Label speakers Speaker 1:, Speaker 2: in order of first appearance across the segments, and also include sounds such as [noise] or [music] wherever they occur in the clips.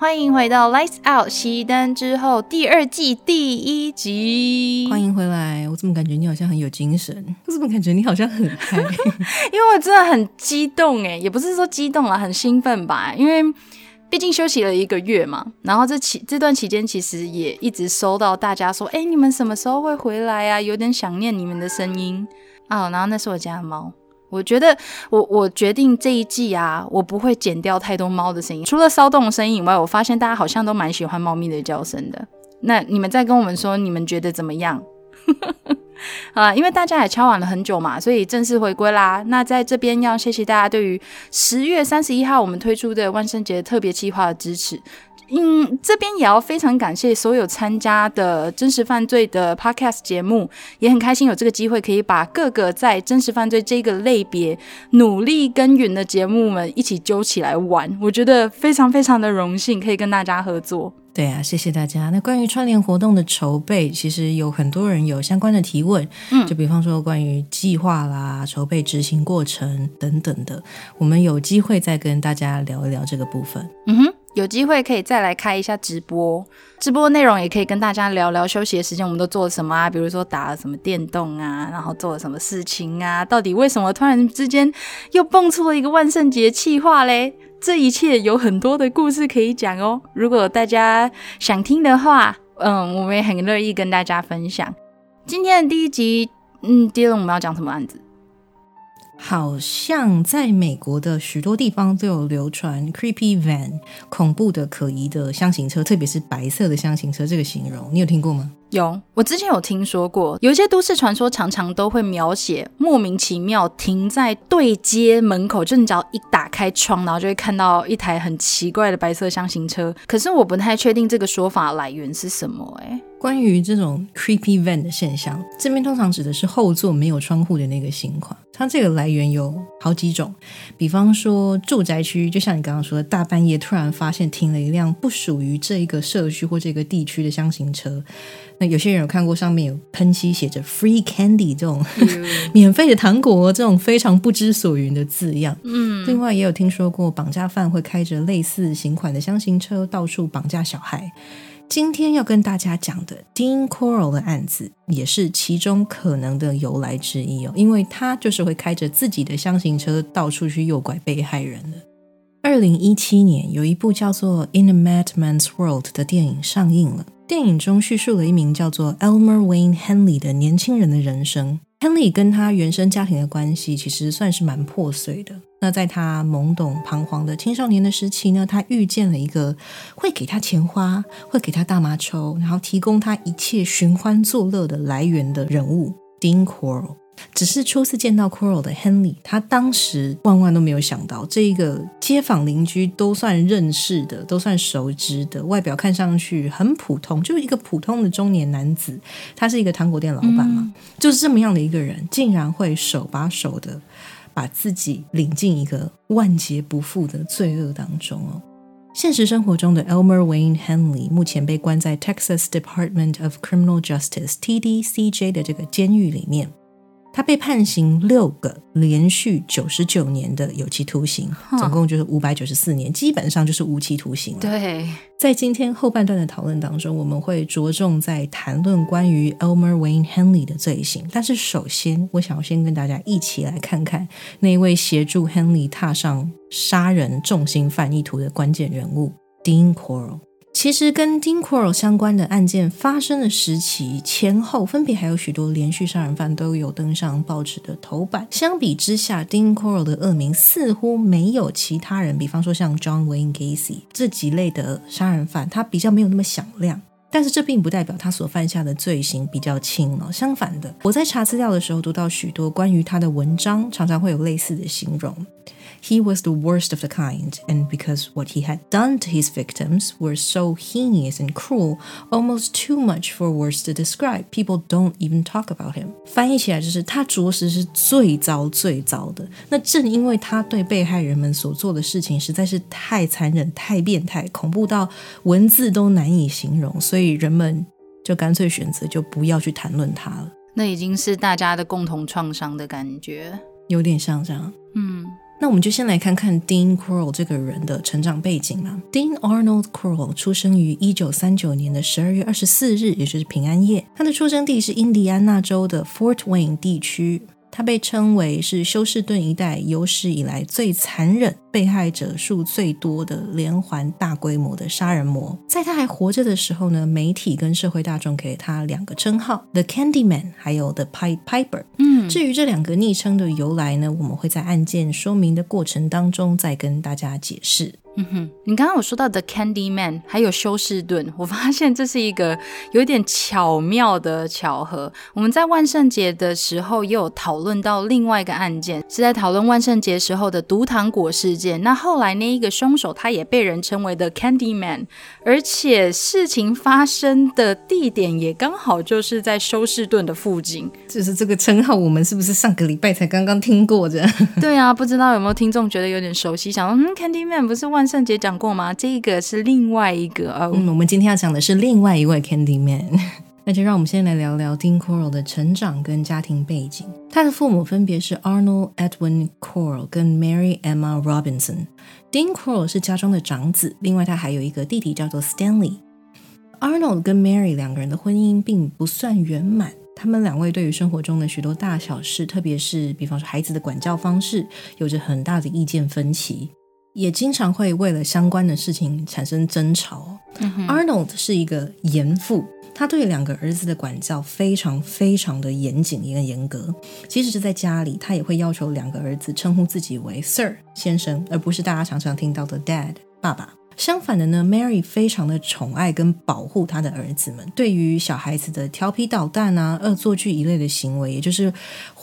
Speaker 1: 欢迎回到《Lights Out》熄灯之后第二季第一集。
Speaker 2: 欢迎回来！我怎么感觉你好像很有精神？我怎么感觉你好像很嗨？[laughs]
Speaker 1: 因为我真的很激动哎，也不是说激动了，很兴奋吧。因为毕竟休息了一个月嘛，然后这期这段期间其实也一直收到大家说：“哎，你们什么时候会回来啊？有点想念你们的声音啊。”然后那是我家的猫。我觉得我我决定这一季啊，我不会剪掉太多猫的声音，除了骚动的声音以外，我发现大家好像都蛮喜欢猫咪的叫声的。那你们再跟我们说，你们觉得怎么样？[laughs] 啊，因为大家也敲晚了很久嘛，所以正式回归啦。那在这边要谢谢大家对于十月三十一号我们推出的万圣节特别计划的支持。嗯，这边也要非常感谢所有参加的真实犯罪的 podcast 节目，也很开心有这个机会可以把各个在真实犯罪这个类别努力耕耘的节目们一起揪起来玩，我觉得非常非常的荣幸可以跟大家合作。
Speaker 2: 对啊，谢谢大家。那关于串联活动的筹备，其实有很多人有相关的提问，嗯，就比方说关于计划啦、筹备执行过程等等的，我们有机会再跟大家聊一聊这个部分。
Speaker 1: 嗯哼。有机会可以再来开一下直播，直播内容也可以跟大家聊聊休息的时间我们都做了什么啊？比如说打了什么电动啊，然后做了什么事情啊？到底为什么突然之间又蹦出了一个万圣节气划嘞？这一切有很多的故事可以讲哦。如果大家想听的话，嗯，我们也很乐意跟大家分享。今天的第一集，嗯，第二我们要讲什么案子？
Speaker 2: 好像在美国的许多地方都有流传 “creepy van” 恐怖的、可疑的箱型车，特别是白色的箱型车这个形容，你有听过吗？
Speaker 1: 有，我之前有听说过，有一些都市传说常常都会描写莫名其妙停在对街门口，就你只要一打开窗，然后就会看到一台很奇怪的白色箱型车。可是我不太确定这个说法来源是什么，哎。
Speaker 2: 关于这种 creepy van 的现象，这边通常指的是后座没有窗户的那个型款。它这个来源有好几种，比方说住宅区，就像你刚刚说的，大半夜突然发现停了一辆不属于这一个社区或这个地区的箱型车。那有些人有看过上面有喷漆写着 free candy 这种免费的糖果这种非常不知所云的字样。嗯，另外也有听说过绑架犯会开着类似型款的箱型车到处绑架小孩。今天要跟大家讲的 Dean Coral 的案子，也是其中可能的由来之一哦，因为他就是会开着自己的箱型车到处去诱拐被害人的。二零一七年，有一部叫做《In a Madman's World》的电影上映了。电影中叙述了一名叫做 Elmer Wayne Henley 的年轻人的人生。Henley 跟他原生家庭的关系其实算是蛮破碎的。那在他懵懂彷徨的青少年的时期呢，他遇见了一个会给他钱花、会给他大麻抽，然后提供他一切寻欢作乐的来源的人物 Dean Coral。只是初次见到 Coral 的 Henry，他当时万万都没有想到，这一个街坊邻居都算认识的、都算熟知的，外表看上去很普通，就是一个普通的中年男子。他是一个糖果店老板嘛，就是这么样的一个人，竟然会手把手的把自己领进一个万劫不复的罪恶当中哦。现实生活中的 Elmer Wayne Henley 目前被关在 Texas Department of Criminal Justice（TDCJ） 的这个监狱里面。他被判刑六个连续九十九年的有期徒刑，总共就是五百九十四年，基本上就是无期徒刑了。
Speaker 1: 对，
Speaker 2: 在今天后半段的讨论当中，我们会着重在谈论关于 Elmer Wayne Henley 的罪行。但是，首先我想要先跟大家一起来看看那位协助 Henley 踏上杀人重心犯意图的关键人物 Dean Coral。其实跟 Dean q u r l 相关的案件发生的时期前后，分别还有许多连续杀人犯都有登上报纸的头版。相比之下，Dean q u r l 的恶名似乎没有其他人，比方说像 John Wayne Gacy 这几类的杀人犯，他比较没有那么响亮。但是这并不代表他所犯下的罪行比较轻了。相反的，我在查资料的时候读到许多关于他的文章，常常会有类似的形容。He was the worst of the kind, and because what he had done to his victims were so heinous and cruel, almost too much for words to describe, people don't even talk about him. 翻译起来就是他着实是最糟最糟的。那正因为他对被害人们所做的事情实在是太残忍、太变态、恐怖到文字都难以形容，所以人们就干脆选择就不要去谈论他了。
Speaker 1: 那已经是大家的共同创伤的感觉，
Speaker 2: 有点像这样。
Speaker 1: 嗯。
Speaker 2: 那我们就先来看看 Dean c r o l 这个人的成长背景嘛。Dean Arnold c r o l 出生于一九三九年的十二月二十四日，也就是平安夜。他的出生地是印第安纳州的 Fort Wayne 地区。他被称为是休士顿一带有史以来最残忍、被害者数最多的连环大规模的杀人魔。在他还活着的时候呢，媒体跟社会大众给他两个称号：The Candy Man，还有 The Pied Piper。
Speaker 1: 嗯，
Speaker 2: 至于这两个昵称的由来呢，我们会在案件说明的过程当中再跟大家解释。
Speaker 1: 嗯哼，你刚刚有说到 The Candy Man，还有休士顿，我发现这是一个有点巧妙的巧合。我们在万圣节的时候也有讨论到另外一个案件，是在讨论万圣节时候的毒糖果事件。那后来那一个凶手他也被人称为 The Candy Man，而且事情发生的地点也刚好就是在休士顿的附近。
Speaker 2: 就是这个称号，我们是不是上个礼拜才刚刚听过的？
Speaker 1: 对啊，不知道有没有听众觉得有点熟悉，想说嗯，Candy Man 不是万。万圣节讲过吗？这个是另外一个哦。
Speaker 2: 嗯，我们今天要讲的是另外一位 Candy Man。[laughs] 那就让我们先来聊聊 Dean Corll 的成长跟家庭背景。他的父母分别是 Arnold Edwin Corll 跟 Mary Emma Robinson。Dean Corll 是家中的长子，另外他还有一个弟弟叫做 Stanley。Arnold 跟 Mary 两个人的婚姻并不算圆满，他们两位对于生活中的许多大小事，特别是比方说孩子的管教方式，有着很大的意见分歧。也经常会为了相关的事情产生争吵。Arnold 是一个严父，他对两个儿子的管教非常非常的严谨也很严格。即使是在家里，他也会要求两个儿子称呼自己为 Sir 先生，而不是大家常常听到的 Dad 爸爸。相反的呢，Mary 非常的宠爱跟保护他的儿子们。对于小孩子的调皮捣蛋啊、恶作剧一类的行为，也就是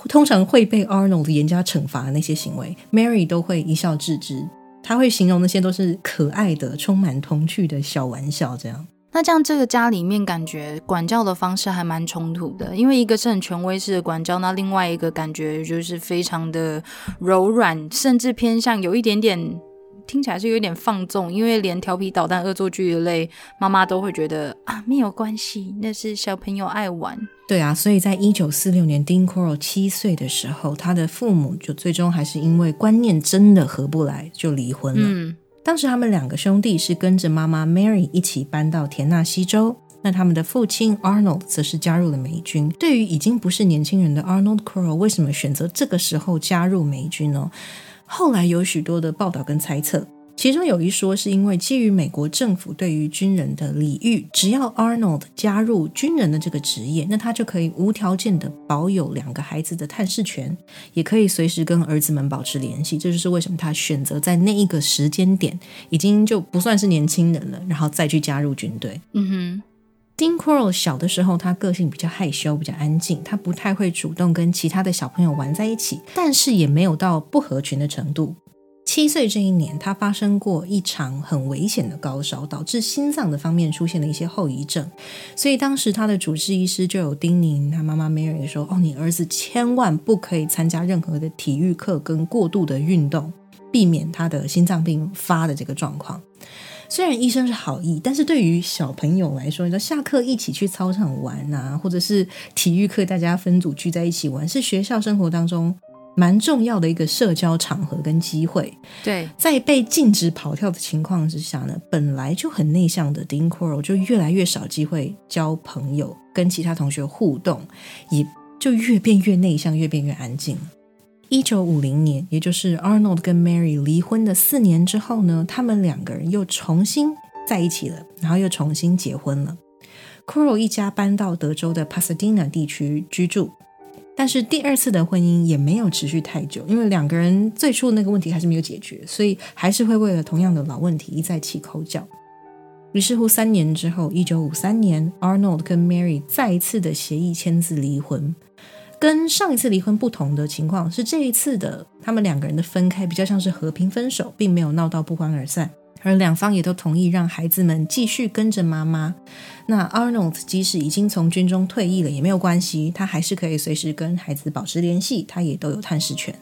Speaker 2: 通常会被 Arnold 严加惩罚的那些行为，Mary 都会一笑置之。他会形容那些都是可爱的、充满童趣的小玩笑，这样。
Speaker 1: 那这样这个家里面感觉管教的方式还蛮冲突的，因为一个是很权威式的管教，那另外一个感觉就是非常的柔软，甚至偏向有一点点。听起来是有点放纵，因为连调皮捣蛋、恶作剧的类妈妈都会觉得啊没有关系，那是小朋友爱玩。
Speaker 2: 对啊，所以在一九四六年，Dean Corll 七岁的时候，他的父母就最终还是因为观念真的合不来就离婚了。
Speaker 1: 嗯，
Speaker 2: 当时他们两个兄弟是跟着妈妈 Mary 一起搬到田纳西州，那他们的父亲 Arnold 则是加入了美军。对于已经不是年轻人的 Arnold Corll，为什么选择这个时候加入美军呢？后来有许多的报道跟猜测，其中有一说是因为基于美国政府对于军人的礼遇，只要 Arnold 加入军人的这个职业，那他就可以无条件的保有两个孩子的探视权，也可以随时跟儿子们保持联系。这就是为什么他选择在那一个时间点，已经就不算是年轻人了，然后再去加入军队。
Speaker 1: 嗯哼。
Speaker 2: Dean Corll 小的时候，他个性比较害羞，比较安静，他不太会主动跟其他的小朋友玩在一起，但是也没有到不合群的程度。七岁这一年，他发生过一场很危险的高烧，导致心脏的方面出现了一些后遗症，所以当时他的主治医师就有叮咛他妈妈 Mary 说：“哦，你儿子千万不可以参加任何的体育课跟过度的运动，避免他的心脏病发的这个状况。”虽然医生是好意，但是对于小朋友来说，你说下课一起去操场玩啊，或者是体育课大家分组聚在一起玩，是学校生活当中蛮重要的一个社交场合跟机会。
Speaker 1: 对，
Speaker 2: 在被禁止跑跳的情况之下呢，本来就很内向的 Dean Corll 就越来越少机会交朋友，跟其他同学互动，也就越变越内向，越变越安静。一九五零年，也就是 Arnold 跟 Mary 离婚的四年之后呢，他们两个人又重新在一起了，然后又重新结婚了。Corll 一家搬到德州的 Pasadena 地区居住，但是第二次的婚姻也没有持续太久，因为两个人最初的那个问题还是没有解决，所以还是会为了同样的老问题一再起口角。于是乎，三年之后，一九五三年，Arnold 跟 Mary 再一次的协议签字离婚。跟上一次离婚不同的情况是，这一次的他们两个人的分开比较像是和平分手，并没有闹到不欢而散，而两方也都同意让孩子们继续跟着妈妈。那 Arnold 即使已经从军中退役了也没有关系，他还是可以随时跟孩子保持联系，他也都有探视权。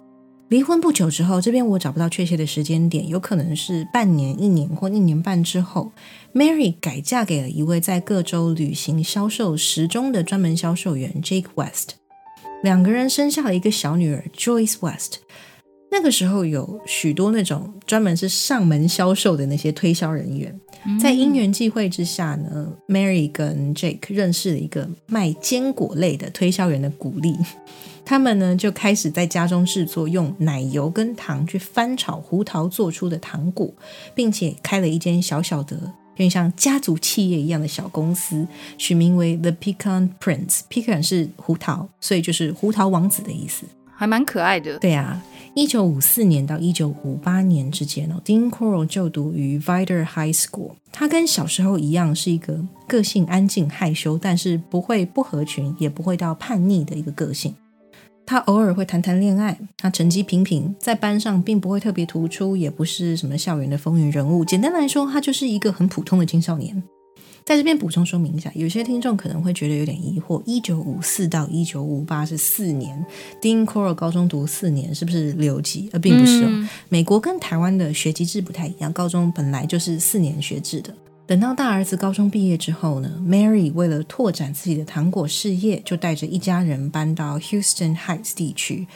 Speaker 2: 离婚不久之后，这边我找不到确切的时间点，有可能是半年、一年或一年半之后，Mary 改嫁给了一位在各州旅行销售时钟的专门销售员 Jake West，两个人生下了一个小女儿 Joyce West。那个时候有许多那种专门是上门销售的那些推销人员，在因缘际会之下呢，Mary 跟 Jake 认识了一个卖坚果类的推销员的鼓励，[laughs] 他们呢就开始在家中制作用奶油跟糖去翻炒胡桃做出的糖果，并且开了一间小小的有点像家族企业一样的小公司，取名为 The Pecan Prince。Pecan 是胡桃，所以就是胡桃王子的意思，
Speaker 1: 还蛮可爱的。
Speaker 2: 对啊。一九五四年到一九五八年之间哦，Dean Corll 就读于 Vider High School。他跟小时候一样，是一个个性安静害羞，但是不会不合群，也不会到叛逆的一个个性。他偶尔会谈谈恋爱，他成绩平平，在班上并不会特别突出，也不是什么校园的风云人物。简单来说，他就是一个很普通的青少年。在这边补充说明一下，有些听众可能会觉得有点疑惑：一九五四到一九五八是四年，Dean Corll 高中读四年，是不是留级？而并不是哦。美国跟台湾的学籍制不太一样，高中本来就是四年学制的。等到大儿子高中毕业之后呢，Mary 为了拓展自己的糖果事业，就带着一家人搬到 Houston Heights 地区。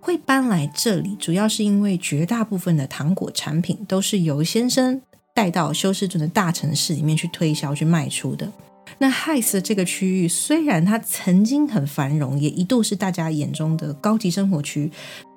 Speaker 2: 会搬来这里，主要是因为绝大部分的糖果产品都是由先生。带到休斯顿的大城市里面去推销、去卖出的。那 Heights 这个区域虽然它曾经很繁荣，也一度是大家眼中的高级生活区，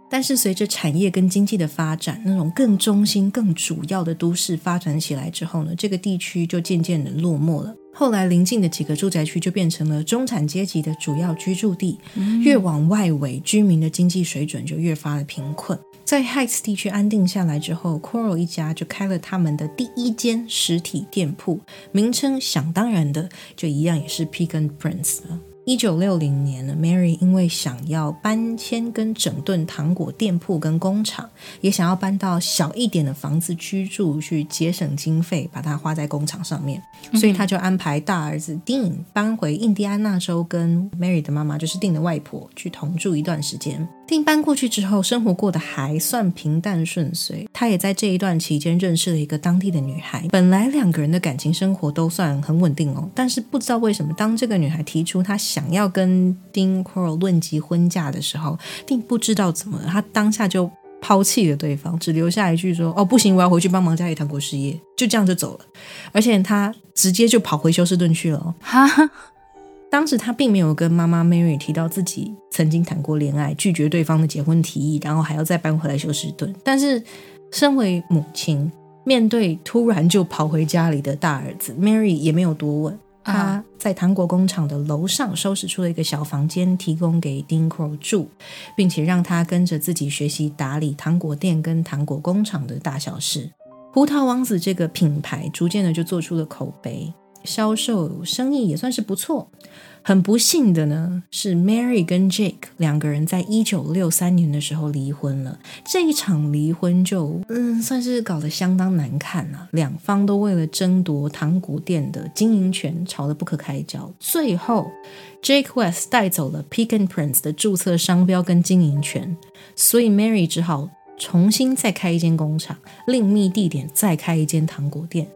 Speaker 2: 但是随着产业跟经济的发展，那种更中心、更主要的都市发展起来之后呢，这个地区就渐渐的落寞了。后来邻近的几个住宅区就变成了中产阶级的主要居住地，越往外围，居民的经济水准就越发的贫困。在 Heights 地区安定下来之后，Coral 一家就开了他们的第一间实体店铺，名称想当然的就一样，也是 Pecan Prince 了。一九六零年呢，Mary 因为想要搬迁跟整顿糖果店铺跟工厂，也想要搬到小一点的房子居住，去节省经费，把它花在工厂上面，所以他就安排大儿子 Dean 搬回印第安纳州，跟 Mary 的妈妈就是 Dean 的外婆去同住一段时间。Dean 搬过去之后，生活过得还算平淡顺遂。他也在这一段期间认识了一个当地的女孩。本来两个人的感情生活都算很稳定哦，但是不知道为什么，当这个女孩提出她想要跟 Dean Coral 论及婚嫁的时候，Dean 不知道怎么了，他当下就抛弃了对方，只留下一句说：“哦，不行，我要回去帮忙家里谈国事业。”就这样就走了，而且他直接就跑回休斯顿去了。哈。当时他并没有跟妈妈 Mary 提到自己曾经谈过恋爱，拒绝对方的结婚提议，然后还要再搬回来休斯顿。但是，身为母亲，面对突然就跑回家里的大儿子，Mary 也没有多问。他在糖果工厂的楼上收拾出了一个小房间，提供给 Dean Crow 住，并且让他跟着自己学习打理糖果店跟糖果工厂的大小事。葡萄王子这个品牌逐渐的就做出了口碑。销售生意也算是不错。很不幸的呢，是 Mary 跟 Jake 两个人在一九六三年的时候离婚了。这一场离婚就嗯，算是搞得相当难看了。两方都为了争夺糖果店的经营权吵得不可开交。最后，Jake West 带走了 Pecan Prince 的注册商标跟经营权，所以 Mary 只好重新再开一间工厂，另觅地点再开一间糖果店。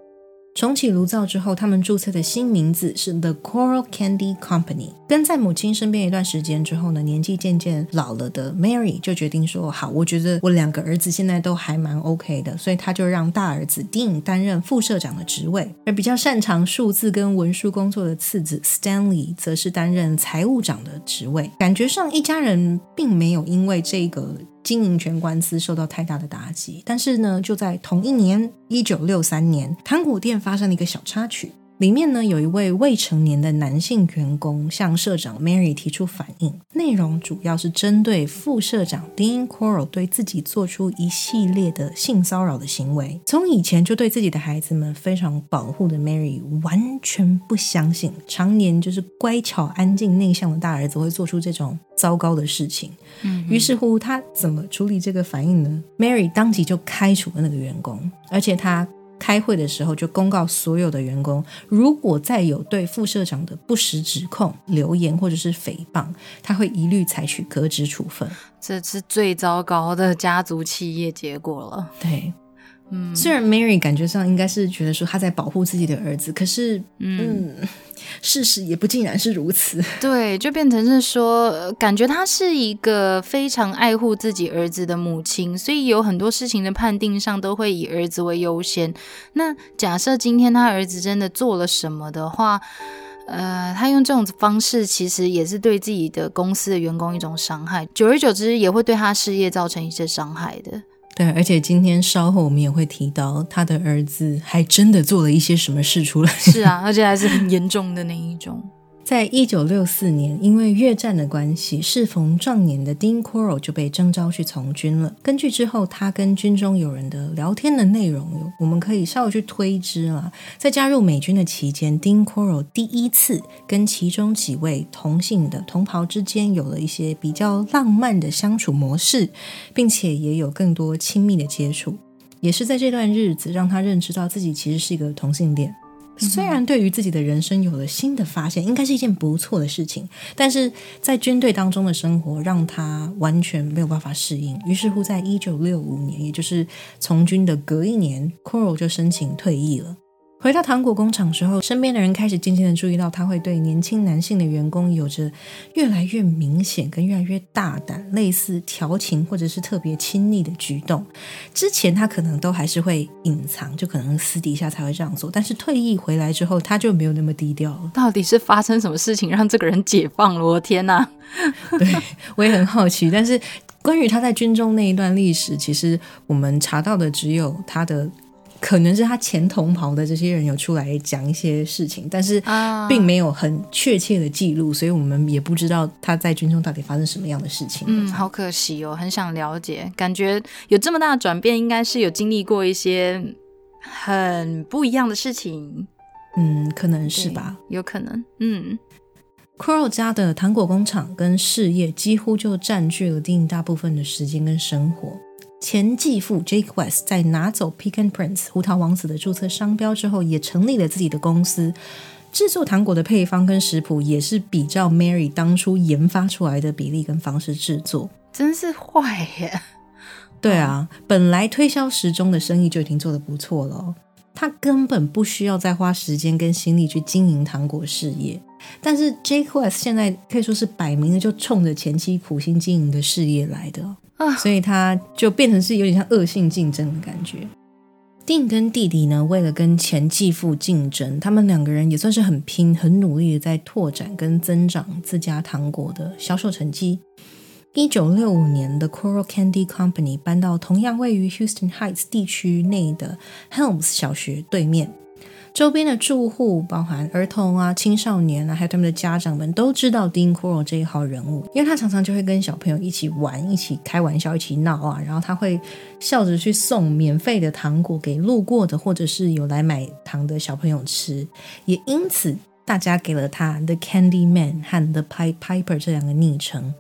Speaker 2: 重启炉灶之后，他们注册的新名字是 The Coral Candy Company。跟在母亲身边一段时间之后呢，年纪渐渐老了的 Mary 就决定说：“好，我觉得我两个儿子现在都还蛮 OK 的，所以他就让大儿子 Dean 担任副社长的职位，而比较擅长数字跟文书工作的次子 Stanley 则是担任财务长的职位。感觉上一家人并没有因为这个。”经营权官司受到太大的打击，但是呢，就在同一年，一九六三年，糖果店发生了一个小插曲。里面呢有一位未成年的男性员工向社长 Mary 提出反应，内容主要是针对副社长 Dean Coral 对自己做出一系列的性骚扰的行为。从以前就对自己的孩子们非常保护的 Mary 完全不相信，常年就是乖巧、安静、内向的大儿子会做出这种糟糕的事情。嗯，于是乎他怎么处理这个反应呢？Mary 当即就开除了那个员工，而且他。开会的时候就公告所有的员工，如果再有对副社长的不实指控、留言或者是诽谤，他会一律采取革职处分。
Speaker 1: 这是最糟糕的家族企业结果了。
Speaker 2: 对。嗯，虽然 Mary 感觉上应该是觉得说她在保护自己的儿子，可是，嗯，事实也不尽然是如此。
Speaker 1: 对，就变成是说，感觉她是一个非常爱护自己儿子的母亲，所以有很多事情的判定上都会以儿子为优先。那假设今天他儿子真的做了什么的话，呃，他用这种方式其实也是对自己的公司的员工一种伤害，久而久之也会对他事业造成一些伤害的。
Speaker 2: 对，而且今天稍后我们也会提到，他的儿子还真的做了一些什么事出来。
Speaker 1: 是啊，而且还是很严重的那一种。
Speaker 2: 在一九六四年，因为越战的关系，适逢壮年的 Dean Coral 就被征召去从军了。根据之后他跟军中友人的聊天的内容，我们可以稍微去推知了。在加入美军的期间，Dean Coral 第一次跟其中几位同性的同袍之间有了一些比较浪漫的相处模式，并且也有更多亲密的接触。也是在这段日子，让他认知到自己其实是一个同性恋。虽然对于自己的人生有了新的发现，应该是一件不错的事情，但是在军队当中的生活让他完全没有办法适应。于是乎，在一九六五年，也就是从军的隔一年，Coral 就申请退役了。回到糖果工厂之后，身边的人开始渐渐的注意到，他会对年轻男性的员工有着越来越明显跟越来越大胆，类似调情或者是特别亲昵的举动。之前他可能都还是会隐藏，就可能私底下才会这样做。但是退役回来之后，他就没有那么低调了。
Speaker 1: 到底是发生什么事情让这个人解放了？我天哪！[laughs]
Speaker 2: 对我也很好奇。但是关于他在军中那一段历史，其实我们查到的只有他的。可能是他前同袍的这些人有出来讲一些事情，但是并没有很确切的记录，所以我们也不知道他在军中到底发生什么样的事情。
Speaker 1: 嗯，好可惜哦，很想了解，感觉有这么大的转变，应该是有经历过一些很不一样的事情。
Speaker 2: 嗯，可能是吧，
Speaker 1: 有可能。嗯
Speaker 2: ，Coral 家的糖果工厂跟事业几乎就占据了电影大部分的时间跟生活。前继父 Jake West 在拿走 Pecan Prince 胡桃王子的注册商标之后，也成立了自己的公司，制作糖果的配方跟食谱也是比照 Mary 当初研发出来的比例跟方式制作。
Speaker 1: 真是坏耶！
Speaker 2: 对啊，本来推销时钟的生意就已经做得不错了，他根本不需要再花时间跟心力去经营糖果事业。但是 Jake West 现在可以说是摆明了就冲着前期苦心经营的事业来的。啊，所以他就变成是有点像恶性竞争的感觉。丁跟弟弟呢，为了跟前继父竞争，他们两个人也算是很拼、很努力的在拓展跟增长自家糖果的销售成绩。一九六五年的 Coral Candy Company 搬到同样位于 Houston Heights 地区内的 Helms 小学对面。周边的住户，包含儿童啊、青少年啊，还有他们的家长们，都知道 Dean c o r o l 这一号人物，因为他常常就会跟小朋友一起玩、一起开玩笑、一起闹啊，然后他会笑着去送免费的糖果给路过的或者是有来买糖的小朋友吃，也因此大家给了他 The Candy Man 和 The Pipe Piper 这两个昵称。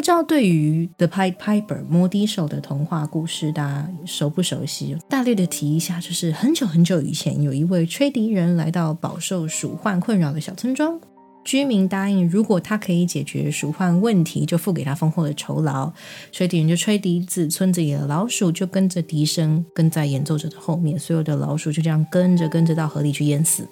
Speaker 2: 不知道对于 The Pied Piper 摩笛手的童话故事，大家熟不熟悉？大略的提一下，就是很久很久以前，有一位吹笛人来到饱受鼠患困扰的小村庄。居民答应，如果他可以解决鼠患问题，就付给他丰厚的酬劳。吹笛人就吹笛子，村子里的老鼠就跟着笛声跟在演奏者的后面，所有的老鼠就这样跟着跟着到河里去淹死。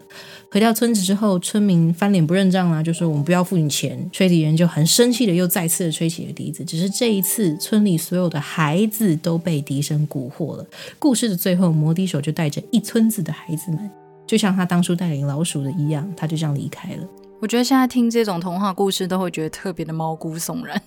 Speaker 2: 回到村子之后，村民翻脸不认账啦，就说我们不要付你钱。吹笛人就很生气的又再次的吹起了笛子，只是这一次村里所有的孩子都被笛声蛊惑了。故事的最后，摩笛手就带着一村子的孩子们，就像他当初带领老鼠的一样，他就这样离开了。
Speaker 1: 我觉得现在听这种童话故事都会觉得特别的毛骨悚然，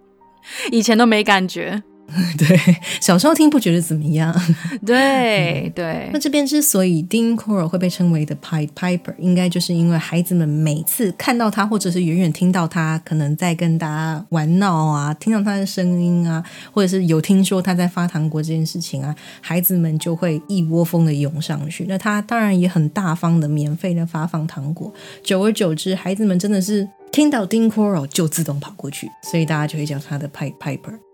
Speaker 1: [laughs] 以前都没感觉。[laughs]
Speaker 2: 对，小时候听不觉得怎么样。[laughs]
Speaker 1: 对对 [laughs]
Speaker 2: 那，这边之所以 Dean Coral 会被称为的 Pied Piper，应该就是因为孩子们每次看到他，或者是远远听到他可能在跟大家玩闹啊，听到他的声音啊，或者是有听说他在发糖果这件事情啊，孩子们就会一窝蜂的涌上去。那他当然也很大方的免费的发放糖果，久而久之，孩子们真的是听到 Dean Coral 就自动跑过去，所以大家就会叫他的 Pied Piper。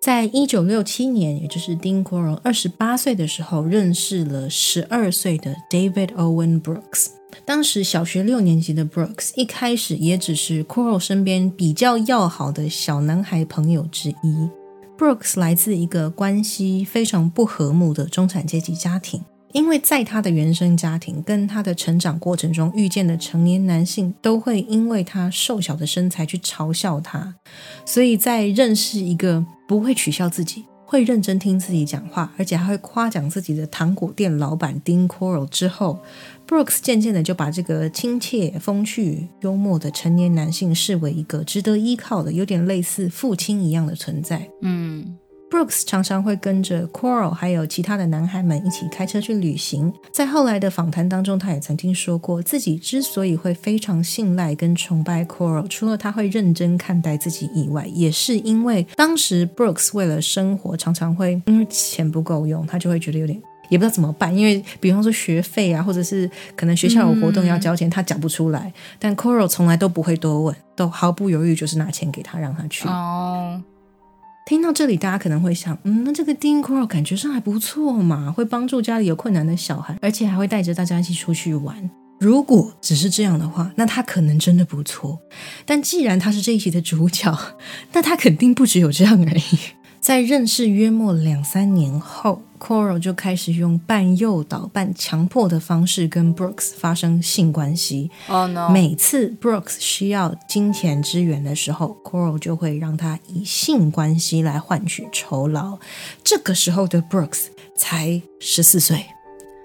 Speaker 2: 在一九六七年，也就是丁国荣二十八岁的时候，认识了十二岁的 David Owen Brooks。当时小学六年级的 Brooks 一开始也只是 c o r a l 身边比较要好的小男孩朋友之一。Brooks 来自一个关系非常不和睦的中产阶级家庭，因为在他的原生家庭跟他的成长过程中遇见的成年男性，都会因为他瘦小的身材去嘲笑他，所以在认识一个不会取笑自己、会认真听自己讲话，而且还会夸奖自己的糖果店老板丁 c o r l 之后，Brooks 渐渐的就把这个亲切、风趣、幽默的成年男性视为一个值得依靠的、有点类似父亲一样的存在。
Speaker 1: 嗯
Speaker 2: Brooks 常常会跟着 Coral 还有其他的男孩们一起开车去旅行。在后来的访谈当中，他也曾经说过，自己之所以会非常信赖跟崇拜 Coral，除了他会认真看待自己以外，也是因为当时 Brooks 为了生活，常常会因为钱不够用，他就会觉得有点。也不知道怎么办，因为比方说学费啊，或者是可能学校有活动要交钱，他缴不出来。但 Coral 从来都不会多问，都毫不犹豫就是拿钱给他，让他去。
Speaker 1: 哦，
Speaker 2: 听到这里，大家可能会想，嗯，那这个 Dean Corll 感觉上还不错嘛，会帮助家里有困难的小孩，而且还会带着大家一起出去玩。如果只是这样的话，那他可能真的不错。但既然他是这一集的主角，[laughs] 那他肯定不只有这样而已。在认识约莫两三年后，Coral 就开始用半诱导、半强迫的方式跟 Brooks 发生性关系。
Speaker 1: 哦 no，
Speaker 2: 每次 Brooks 需要金钱支援的时候，Coral 就会让他以性关系来换取酬劳。这个时候的 Brooks 才十四岁。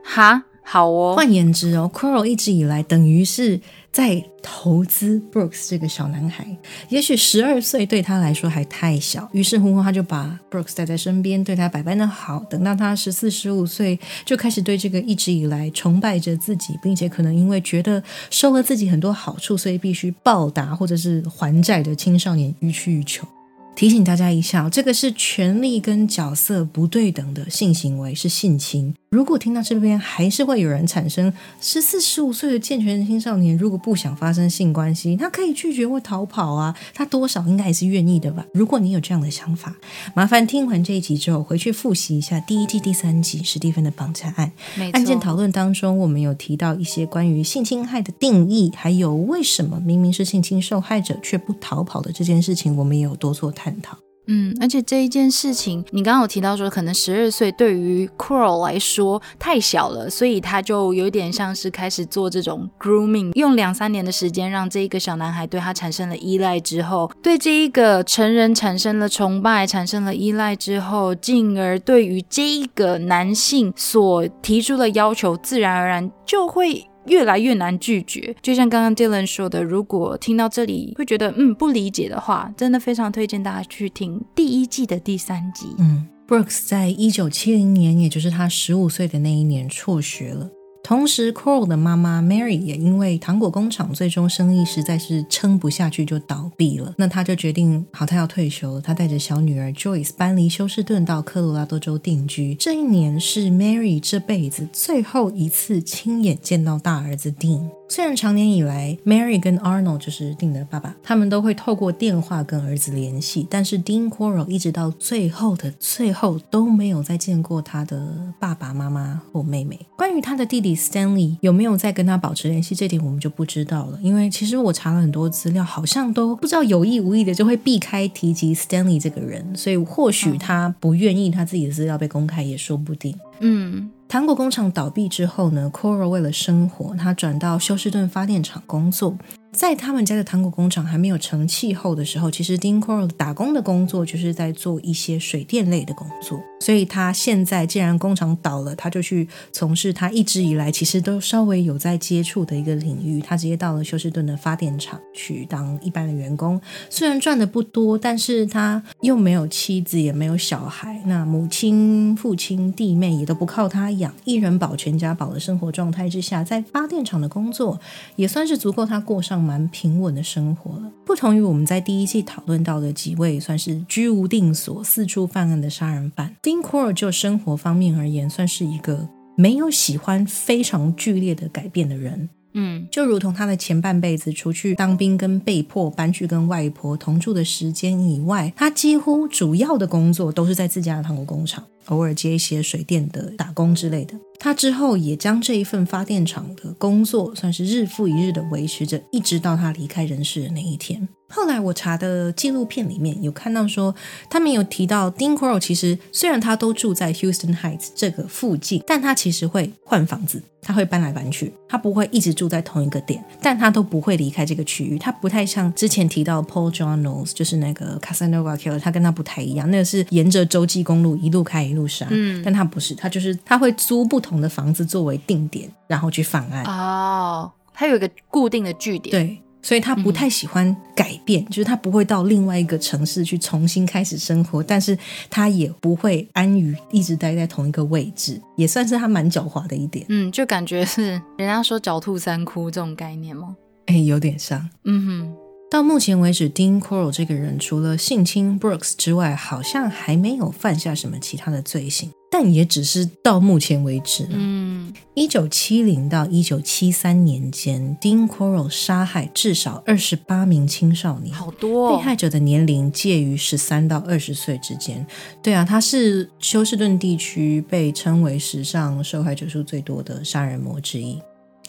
Speaker 1: 哈，好哦，
Speaker 2: 换言之哦，Coral 一直以来等于是在投资 Brooks 这个小男孩。也许十二岁对他来说还太小，于是乎他就把 Brooks 带在身边，对他百般的好。等到他十四、十五岁，就开始对这个一直以来崇拜着自己，并且可能因为觉得收了自己很多好处，所以必须报答或者是还债的青少年予取予求。提醒大家一下，这个是权力跟角色不对等的性行为，是性侵。如果听到这边还是会有人产生十四、十五岁的健全青少年，如果不想发生性关系，他可以拒绝或逃跑啊，他多少应该也是愿意的吧？如果你有这样的想法，麻烦听完这一集之后回去复习一下第一季第三集史蒂芬的绑架案。案件讨论当中，我们有提到一些关于性侵害的定义，还有为什么明明是性侵受害者却不逃跑的这件事情，我们也有多做探讨。
Speaker 1: 嗯，而且这一件事情，你刚刚有提到说，可能十二岁对于 Coral 来说太小了，所以他就有点像是开始做这种 grooming，用两三年的时间让这一个小男孩对他产生了依赖之后，对这一个成人产生了崇拜，产生了依赖之后，进而对于这一个男性所提出的要求，自然而然就会。越来越难拒绝，就像刚刚 Dylan 说的，如果听到这里会觉得嗯不理解的话，真的非常推荐大家去听第一季的第三集。
Speaker 2: 嗯，Brooks 在一九七零年，也就是他十五岁的那一年辍学了。同时，Coral 的妈妈 Mary 也因为糖果工厂最终生意实在是撑不下去，就倒闭了。那她就决定，好，她要退休。她带着小女儿 Joyce 搬离休斯顿到科罗拉多州定居。这一年是 Mary 这辈子最后一次亲眼见到大儿子 Dean。虽然长年以来，Mary 跟 Arnold 就是 Dean 的爸爸，他们都会透过电话跟儿子联系，但是 Dean Coral 一直到最后的最后都没有再见过他的爸爸妈妈或妹妹。关于他的弟弟 Stanley 有没有再跟他保持联系，这点我们就不知道了，因为其实我查了很多资料，好像都不知道有意无意的就会避开提及 Stanley 这个人，所以或许他不愿意他自己的资料被公开也说不定。
Speaker 1: 嗯
Speaker 2: 糖果工厂倒闭之后呢 c o r a 为了生活，他转到休斯顿发电厂工作。在他们家的糖果工厂还没有成气候的时候，其实 Dean c o r l 打工的工作就是在做一些水电类的工作。所以他现在既然工厂倒了，他就去从事他一直以来其实都稍微有在接触的一个领域。他直接到了休斯顿的发电厂去当一般的员工，虽然赚的不多，但是他又没有妻子，也没有小孩，那母亲、父亲、弟妹也都不靠他养，一人保全家保的生活状态之下，在发电厂的工作也算是足够他过上蛮平稳的生活了。不同于我们在第一季讨论到的几位算是居无定所、四处犯案的杀人犯。丁库尔就生活方面而言，算是一个没有喜欢非常剧烈的改变的人。
Speaker 1: 嗯，
Speaker 2: 就如同他的前半辈子，除去当兵跟被迫搬去跟外婆同住的时间以外，他几乎主要的工作都是在自家的糖果工厂，偶尔接一些水电的打工之类的。他之后也将这一份发电厂的工作，算是日复一日的维持着，一直到他离开人世的那一天。后来我查的纪录片里面有看到说，他们有提到丁 r o 其实虽然他都住在 Houston Heights 这个附近，但他其实会换房子，他会搬来搬去，他不会一直住在同一个点，但他都不会离开这个区域。他不太像之前提到 Paul Jones，就是那个 Casanova Killer，他跟他不太一样，那个是沿着洲际公路一路开一路杀，嗯，但他不是，他就是他会租不同的房子作为定点，然后去犯案。
Speaker 1: 哦，他有一个固定的据点，
Speaker 2: 对。所以他不太喜欢改变，就是他不会到另外一个城市去重新开始生活，但是他也不会安于一直待在同一个位置，也算是他蛮狡猾的一点。
Speaker 1: 嗯，就感觉是人家说“狡兔三窟”这种概念吗？
Speaker 2: 哎，有点像。
Speaker 1: 嗯哼。
Speaker 2: 到目前为止，Dean Coral 这个人除了性侵 Brooks 之外，好像还没有犯下什么其他的罪行。但也只是到目前为止。
Speaker 1: 嗯，
Speaker 2: 一九七零到一九七三年间，Dean Coral 杀害至少二十八名青少年，
Speaker 1: 好多。
Speaker 2: 被害者的年龄介于十三到二十岁之间。对啊，他是休斯顿地区被称为史上受害者数最多的杀人魔之一。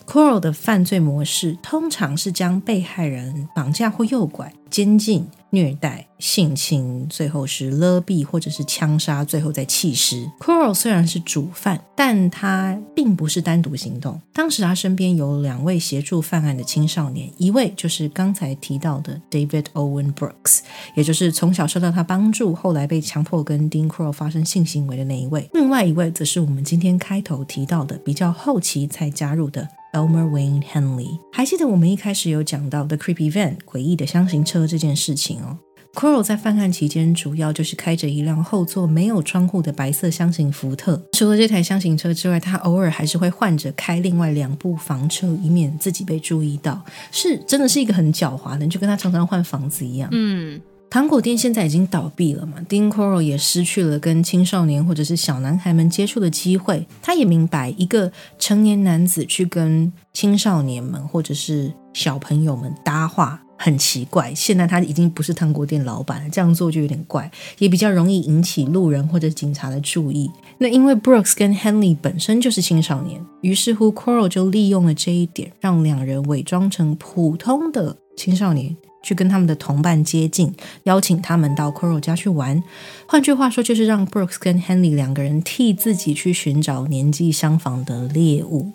Speaker 2: Coral 的犯罪模式通常是将被害人绑架或诱拐、监禁。虐待、性侵，最后是勒毙或者是枪杀，最后再弃尸。Coral 虽然是主犯，但他并不是单独行动。当时他身边有两位协助犯案的青少年，一位就是刚才提到的 David Owen Brooks，也就是从小受到他帮助，后来被强迫跟 Dean Coral 发生性行为的那一位。另外一位则是我们今天开头提到的，比较后期才加入的。Elmer Wayne Henley，还记得我们一开始有讲到 The Creepy Van 诡异的箱型车这件事情哦。Coral 在犯案期间，主要就是开着一辆后座没有窗户的白色箱型福特。除了这台箱型车之外，他偶尔还是会换着开另外两部房车，以免自己被注意到。是真的是一个很狡猾的，就跟他常常换房子一样。
Speaker 1: 嗯。
Speaker 2: 糖果店现在已经倒闭了嘛？Dean Coral 也失去了跟青少年或者是小男孩们接触的机会。他也明白，一个成年男子去跟青少年们或者是小朋友们搭话很奇怪。现在他已经不是糖果店老板了，这样做就有点怪，也比较容易引起路人或者警察的注意。那因为 Brooks 跟 Henley 本身就是青少年，于是乎 Coral 就利用了这一点，让两人伪装成普通的青少年。去跟他们的同伴接近，邀请他们到 Coral 家去玩。换句话说，就是让 Brooks 跟 Henry 两个人替自己去寻找年纪相仿的猎物。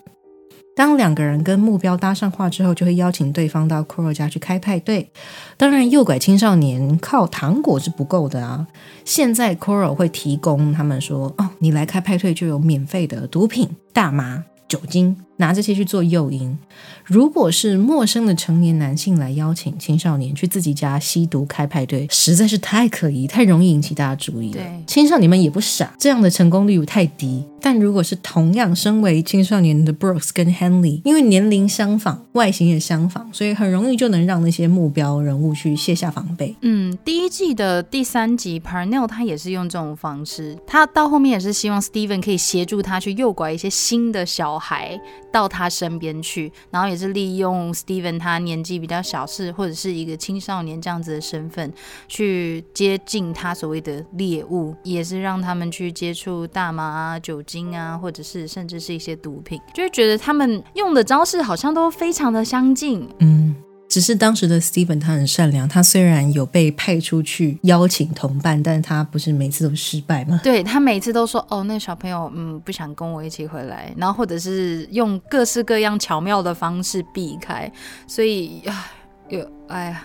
Speaker 2: 当两个人跟目标搭上话之后，就会邀请对方到 Coral 家去开派对。当然，诱拐青少年靠糖果是不够的啊！现在 Coral 会提供他们说：“哦，你来开派对就有免费的毒品、大麻、酒精。”拿这些去做诱因。如果是陌生的成年男性来邀请青少年去自己家吸毒开派对，实在是太可疑，太容易引起大家注意了。青少年们也不傻，这样的成功率太低。但如果是同样身为青少年的 Brooks 跟 Henley，因为年龄相仿，外形也相仿，所以很容易就能让那些目标人物去卸下防备。
Speaker 1: 嗯，第一季的第三集，Parnell 他也是用这种方式，他到后面也是希望 Steven 可以协助他去诱拐一些新的小孩。到他身边去，然后也是利用 Steven 他年纪比较小，是或者是一个青少年这样子的身份，去接近他所谓的猎物，也是让他们去接触大麻啊、酒精啊，或者是甚至是一些毒品，就会觉得他们用的招式好像都非常的相近，
Speaker 2: 嗯。只是当时的 Steven 他很善良，他虽然有被派出去邀请同伴，但是他不是每次都失败吗？
Speaker 1: 对他每次都说哦，那小朋友嗯不想跟我一起回来，然后或者是用各式各样巧妙的方式避开，所以啊有哎呀。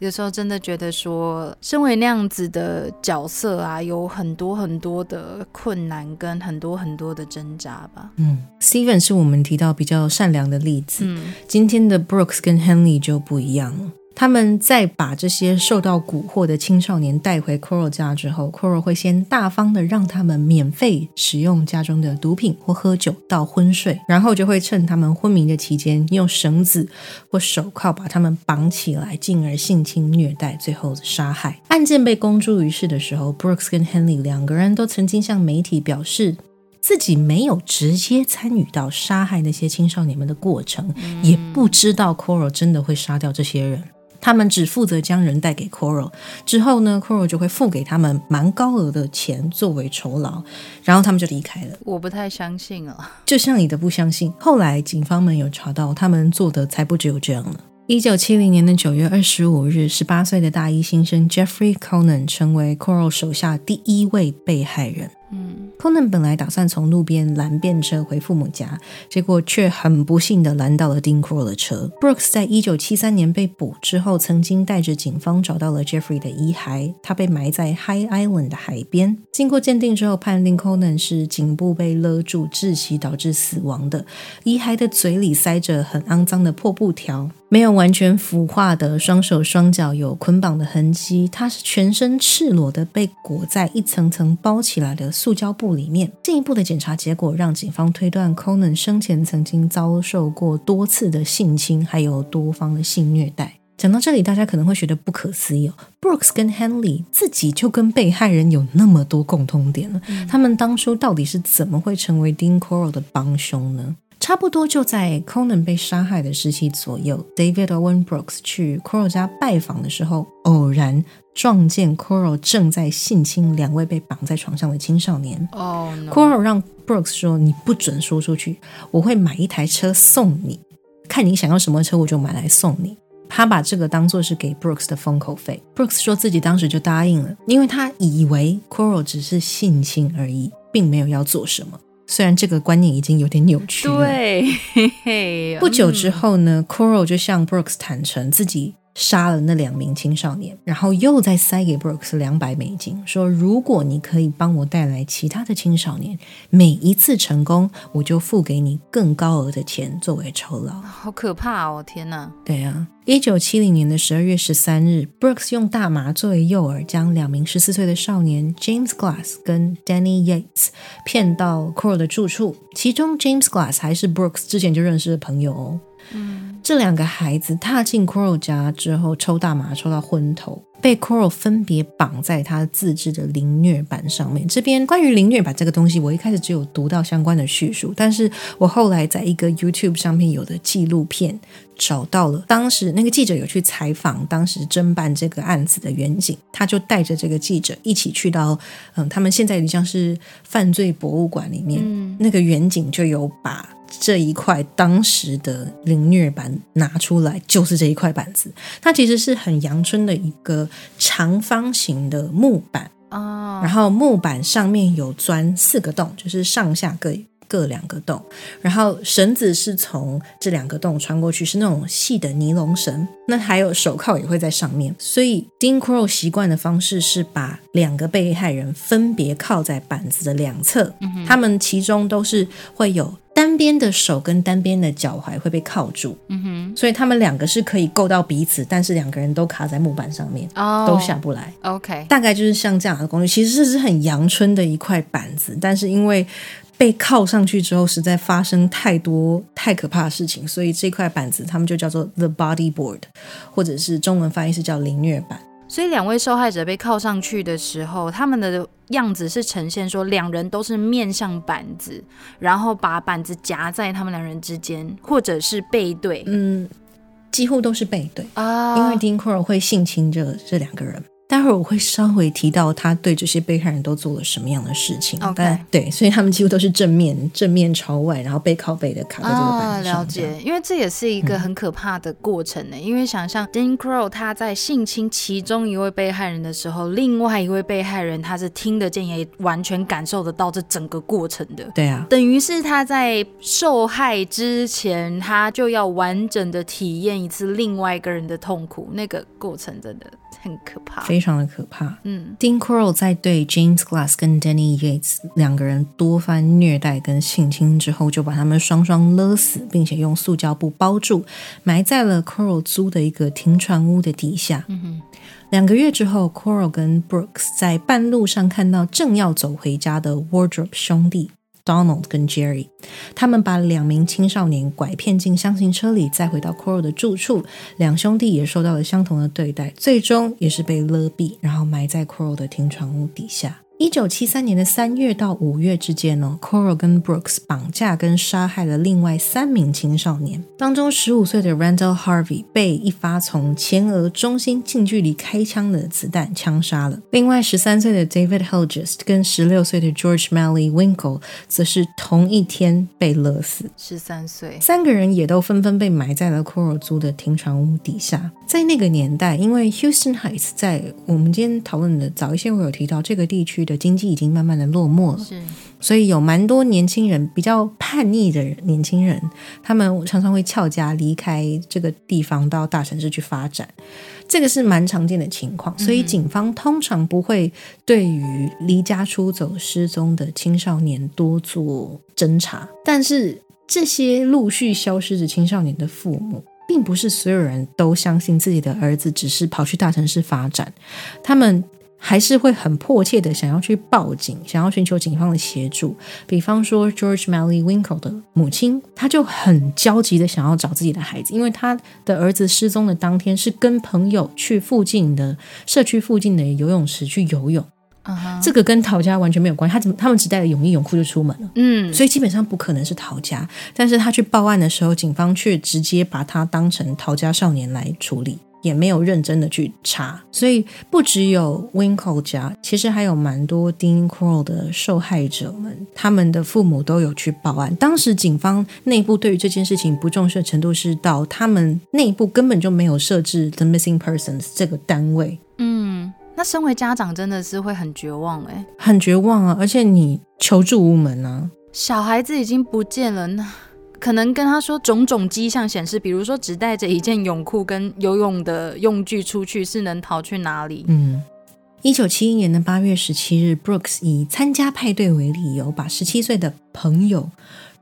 Speaker 1: 有时候真的觉得说，身为那样子的角色啊，有很多很多的困难跟很多很多的挣扎吧。
Speaker 2: 嗯，Steven 是我们提到比较善良的例子。
Speaker 1: 嗯，
Speaker 2: 今天的 Brooks 跟 Henley 就不一样了。他们在把这些受到蛊惑的青少年带回 Coral 家之后，Coral 会先大方的让他们免费使用家中的毒品或喝酒到昏睡，然后就会趁他们昏迷的期间，用绳子或手铐把他们绑起来，进而性侵虐待，最后杀害。案件被公诸于世的时候，Brooks 跟 Henry 两个人都曾经向媒体表示。自己没有直接参与到杀害那些青少年们的过程，也不知道 Coral 真的会杀掉这些人。他们只负责将人带给 Coral，之后呢，Coral 就会付给他们蛮高额的钱作为酬劳，然后他们就离开了。
Speaker 1: 我不太相信啊，
Speaker 2: 就像你的不相信，后来警方们有查到，他们做的才不只有这样呢。一九七零年的九月二十五日，十八岁的大一新生 Jeffrey Conan 成为 Coral 手下第一位被害人。
Speaker 1: 嗯
Speaker 2: ，Conan 本来打算从路边拦便车回父母家，结果却很不幸的拦到了 Dean Coral 的车。Brooks 在一九七三年被捕之后，曾经带着警方找到了 Jeffrey 的遗骸，他被埋在 High Island 的海边。经过鉴定之后，判定 Conan 是颈部被勒住窒息导致死亡的，遗骸的嘴里塞着很肮脏的破布条，没有完全腐化的双手双脚有捆绑的痕迹，他是全身赤裸的被裹在一层层包起来的。塑胶布里面，进一步的检查结果让警方推断，Conan 生前曾经遭受过多次的性侵，还有多方的性虐待。讲到这里，大家可能会觉得不可思议哦，Brooks 跟 Henley 自己就跟被害人有那么多共通点了，他们当初到底是怎么会成为 Dean Coral 的帮凶呢？差不多就在 Conan 被杀害的时期左右，David Owen Brooks 去 Coral 家拜访的时候，偶然撞见 Coral 正在性侵两位被绑在床上的青少年。
Speaker 1: 哦、
Speaker 2: Coral 让 Brooks 说：“你不准说出去，我会买一台车送你，看你想要什么车，我就买来送你。”他把这个当做是给 Brooks 的封口费。Brooks 说自己当时就答应了，因为他以为 Coral 只是性侵而已，并没有要做什么。虽然这个观念已经有点扭曲了。
Speaker 1: 对，嘿嘿
Speaker 2: 不久之后呢，Coral 就向 Brooks 坦诚自己杀了那两名青少年，然后又再塞给 Brooks 两百美金，说如果你可以帮我带来其他的青少年，每一次成功，我就付给你更高额的钱作为酬劳。
Speaker 1: 好可怕哦！天哪，
Speaker 2: 对啊，一九七零年的十二月十三日，Brooks 用大麻作为诱饵，将两名十四岁的少年 James Glass 跟 Danny Yates 骗到 Coral 的住处，其中 James Glass 还是 Brooks 之前就认识的朋友哦。
Speaker 1: 嗯，
Speaker 2: 这两个孩子踏进 Coral 家之后，抽大麻抽到昏头，被 Coral 分别绑在他自制的凌虐板上面。这边关于凌虐板这个东西，我一开始只有读到相关的叙述，但是我后来在一个 YouTube 上面有的纪录片找到了，当时那个记者有去采访当时侦办这个案子的远景，他就带着这个记者一起去到，嗯，他们现在像是犯罪博物馆里面，
Speaker 1: 嗯
Speaker 2: 那个远景就有把这一块当时的凌虐板拿出来，就是这一块板子。它其实是很阳春的一个长方形的木板，
Speaker 1: 哦，
Speaker 2: 然后木板上面有钻四个洞，就是上下各各两个洞，然后绳子是从这两个洞穿过去，是那种细的尼龙绳。那还有手铐也会在上面，所以 Dean Crow 习惯的方式是把两个被害人分别靠在板子的两侧，他们其中都是会有单边的手跟单边的脚踝会被铐住，
Speaker 1: 嗯哼，
Speaker 2: 所以他们两个是可以够到彼此，但是两个人都卡在木板上面，
Speaker 1: 哦，
Speaker 2: 都下不来。
Speaker 1: OK，
Speaker 2: 大概就是像这样的工具，其实这是很阳春的一块板子，但是因为被铐上去之后，实在发生太多太可怕的事情，所以这块板子他们就叫做 the body board，或者是中文翻译是叫凌虐板。
Speaker 1: 所以两位受害者被铐上去的时候，他们的样子是呈现说两人都是面向板子，然后把板子夹在他们两人之间，或者是背对。
Speaker 2: 嗯，几乎都是背对，
Speaker 1: 啊。
Speaker 2: 因为 Dean Crow 会性侵这这两个人。待会儿我会稍微提到他对这些被害人都做了什么样的事情。但对，所以他们几乎都是正面正面朝外，然后背靠背的卡在这个
Speaker 1: 啊，
Speaker 2: 板上。
Speaker 1: 了解，因为这也是一个很可怕的过程呢。因为想象 Dean Crow 他在性侵其中一位被害人的时候，另外一位被害人他是听得见，也完全感受得到这整个过程的。
Speaker 2: 对啊，
Speaker 1: 等于是他在受害之前，他就要完整的体验一次另外一个人的痛苦，那个过程真的很可怕。
Speaker 2: 非常的可怕。
Speaker 1: 嗯
Speaker 2: Dean Corll 在对 James Glass 跟 Danny Yates 两个人多番虐待跟性侵之后，就把他们双双勒死，并且用塑胶布包住，埋在了 Corll 租的一个停船屋的底下。嗯两个月之后，Coral 跟 Brooks 在半路上看到正要走回家的 Wardrobe 兄弟 Donald 跟 Jerry，他们把两名青少年拐骗进箱型车里，再回到 Corll 的住处。两兄弟也受到了相同的对待，最终也是被勒毙，然后埋在 Coral 的停船屋底下。一九七三年的三月到五月之间呢，Coral 跟 Brooks 绑架跟杀害了另外三名青少年，当中十五岁的 Randall Harvey 被一发从前额中心近距离开枪的子弹枪杀了。另外十三岁的 David hodgest 跟十六岁的 George Malley Winkle 则是同一天被勒死。
Speaker 1: 十三岁，
Speaker 2: 三个人也都纷纷被埋在了 Coral 租的停船屋底下。在那个年代，因为 Houston Heights 在我们今天讨论的早一些，我有提到这个地区的经济已经慢慢的落寞了，
Speaker 1: 是
Speaker 2: 所以有蛮多年轻人比较叛逆的年轻人，他们常常会翘家离开这个地方到大城市去发展。这个是蛮常见的情况，所以警方通常不会对于离家出走、失踪的青少年多做侦查。但是这些陆续消失的青少年的父母，并不是所有人都相信自己的儿子只是跑去大城市发展，他们。还是会很迫切的想要去报警，想要寻求警方的协助。比方说，George Malley Winkle 的母亲，她就很焦急的想要找自己的孩子，因为她的儿子失踪的当天是跟朋友去附近的社区附近的游泳池去游泳，这个跟逃家完全没有关系。他怎么他们只带了泳衣泳裤就出门了，
Speaker 1: 嗯，
Speaker 2: 所以基本上不可能是逃家。但是他去报案的时候，警方却直接把他当成逃家少年来处理。也没有认真的去查，所以不只有 Winkle 家，其实还有蛮多 Dean Crow 的受害者们，他们的父母都有去报案。当时警方内部对于这件事情不重视的程度是到他们内部根本就没有设置 The Missing Persons 这个单位，
Speaker 1: 嗯，那身为家长真的是会很绝望哎、
Speaker 2: 很绝望啊！而且你求助无门啊，
Speaker 1: 小孩子已经不见了，那可能跟他说种种迹象显示，比如说只带着一件泳裤跟游泳的用具出去，是能逃去哪里？
Speaker 2: 嗯。一九七一年的八月十七日，Brooks 以参加派对为理由，把十七岁的朋友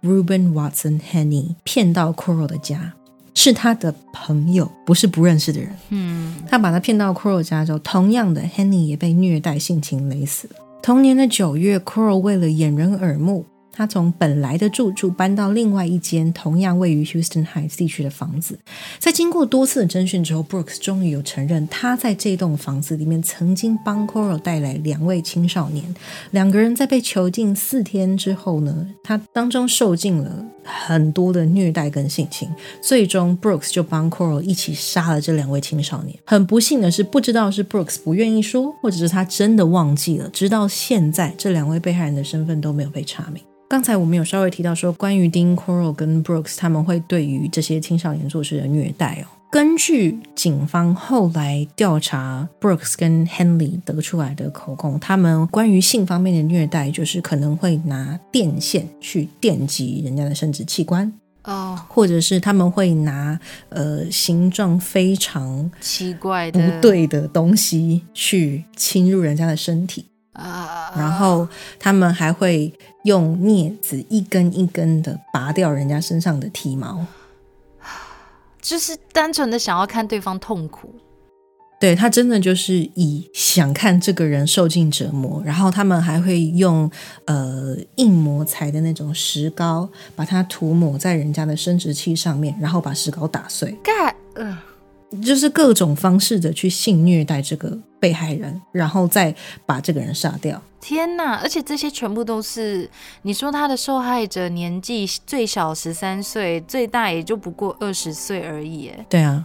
Speaker 2: Ruben Watson Henny 骗到 Coral 的家，是他的朋友，不是不认识的人。
Speaker 1: 嗯，
Speaker 2: 他把他骗到 Coral 家之后，同样的 Henny 也被虐待、性情、勒死了。同年的九月，Coral 为了掩人耳目，他从本来的住处搬到另外一间同样位于 Houston Heights 地区的房子。在经过多次的侦讯之后，Brooks 终于有承认，他在这栋房子里面曾经帮 Coral 带来两位青少年。两个人在被囚禁四天之后呢，他当中受尽了很多的虐待跟性侵，最终 Brooks 就帮 Coral 一起杀了这两位青少年。很不幸的是，不知道是 Brooks 不愿意说，或者是他真的忘记了，直到现在这两位被害人的身份都没有被查明。刚才我们有稍微提到说，关于 Dean Coral 跟 Brooks 他们会对于这些青少年做出的虐待哦。根据警方后来调查 Brooks 跟 Henley 得出来的口供，他们关于性方面的虐待，就是可能会拿电线去电击人家的生殖器官，
Speaker 1: 哦，
Speaker 2: 或者是他们会拿呃形状非常
Speaker 1: 奇怪的不，
Speaker 2: 对的东西去侵入人家的身体。
Speaker 1: 啊，
Speaker 2: 然后他们还会用镊子一根一根的拔掉人家身上的体毛。
Speaker 1: 就是单纯的想要看对方痛苦，
Speaker 2: 对他真的就是以想看这个人受尽折磨，然后他们还会用呃硬膜材的那种石膏，把它涂抹在人家的生殖器上面，然后把石膏打碎，
Speaker 1: 干，呃，
Speaker 2: 就是各种方式的去性虐待这个被害人，然后再把这个人杀掉。
Speaker 1: 天呐！而且这些全部都是你说他的受害者年纪最小十三岁，最大也就不过二十岁而已，哎，
Speaker 2: 对啊，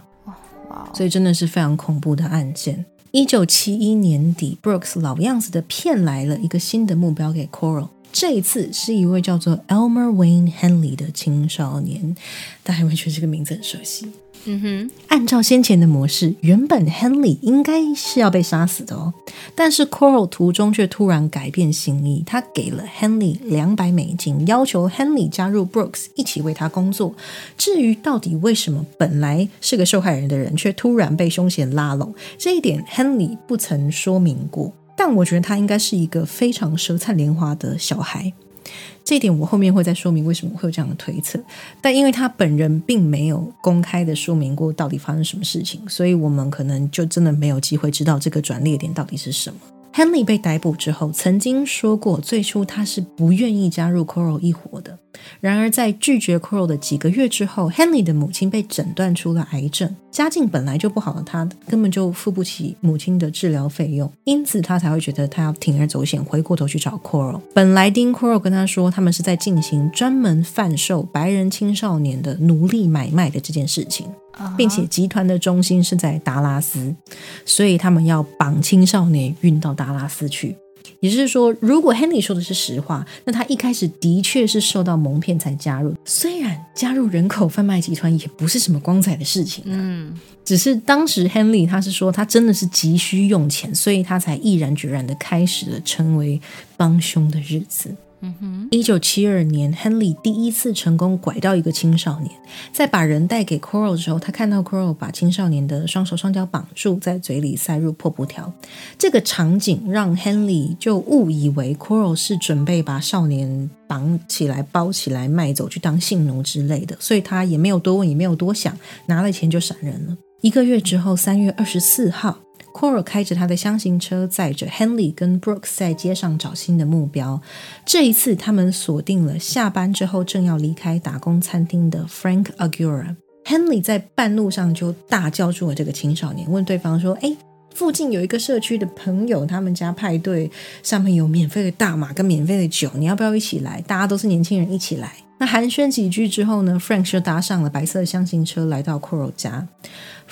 Speaker 1: 哇，
Speaker 2: 所以真的是非常恐怖的案件。一九七一年底，Brooks 老样子的骗来了一个新的目标给 Coral。这一次是一位叫做 Elmer Wayne Henley 的青少年，大家有没有觉得这个名字很熟悉？嗯哼，按照先前的模式，原本 Henley 应该是要被杀死的哦，但是 Coral 途中却突然改变心意，他给了 Henley 两百美金，要求 Henley 加入 Brooks 一起为他工作。至于到底为什么本来是个受害人的人，却突然被凶嫌拉拢，这一点 Henley 不曾说明过。但我觉得他应该是一个非常舌灿莲花的小孩。这一点我后面会再说明为什么会有这样的推测，但因为他本人并没有公开的说明过到底发生什么事情，所以我们可能就真的没有机会知道这个转捩点到底是什么。Henley 被逮捕之后，曾经说过，最初他是不愿意加入 Coral 一伙的。然而，在拒绝 Coral 的几个月之后，Henley 的母亲被诊断出了癌症，家境本来就不好的他，根本就付不起母亲的治疗费用，因此他才会觉得他要铤而走险，回过头去找 Coral。本来丁 Coral 跟他说，他们是在进行专门贩售白人青少年的奴隶买卖的这件事情。并且集团的中心是在达拉斯，所以他们要绑青少年运到达拉斯去。也就是说，如果 Henry 说的是实话，那他一开始的确是受到蒙骗才加入。虽然加入人口贩卖集团也不是什么光彩的事情，嗯，只是当时 Henry 他是说他真的是急需用钱，所以他才毅然决然的开始了成为帮凶的日子。一九七二年，Henry 第一次成功拐到一个青少年，在把人带给 Coral 之后，他看到 Coral 把青少年的双手双脚绑住，在嘴里塞入破布条。这个场景让 Henry 就误以为 Coral 是准备把少年绑起来、包起来卖走，去当性奴之类的，所以他也没有多问，也没有多想，拿了钱就闪人了。一个月之后，三月二十四号。Coral 开着他的箱型车，载着 Henley 跟 Brooks 在街上找新的目标。这一次，他们锁定了下班之后正要离开打工餐厅的 Frank Agura。Henley 在半路上就大叫住了这个青少年，问对方说：“哎，附近有一个社区的朋友，他们家派对上面有免费的大马跟免费的酒，你要不要一起来？大家都是年轻人，一起来。”那寒暄几句之后呢，Frank 就搭上了白色的箱型车，来到 Coral 家。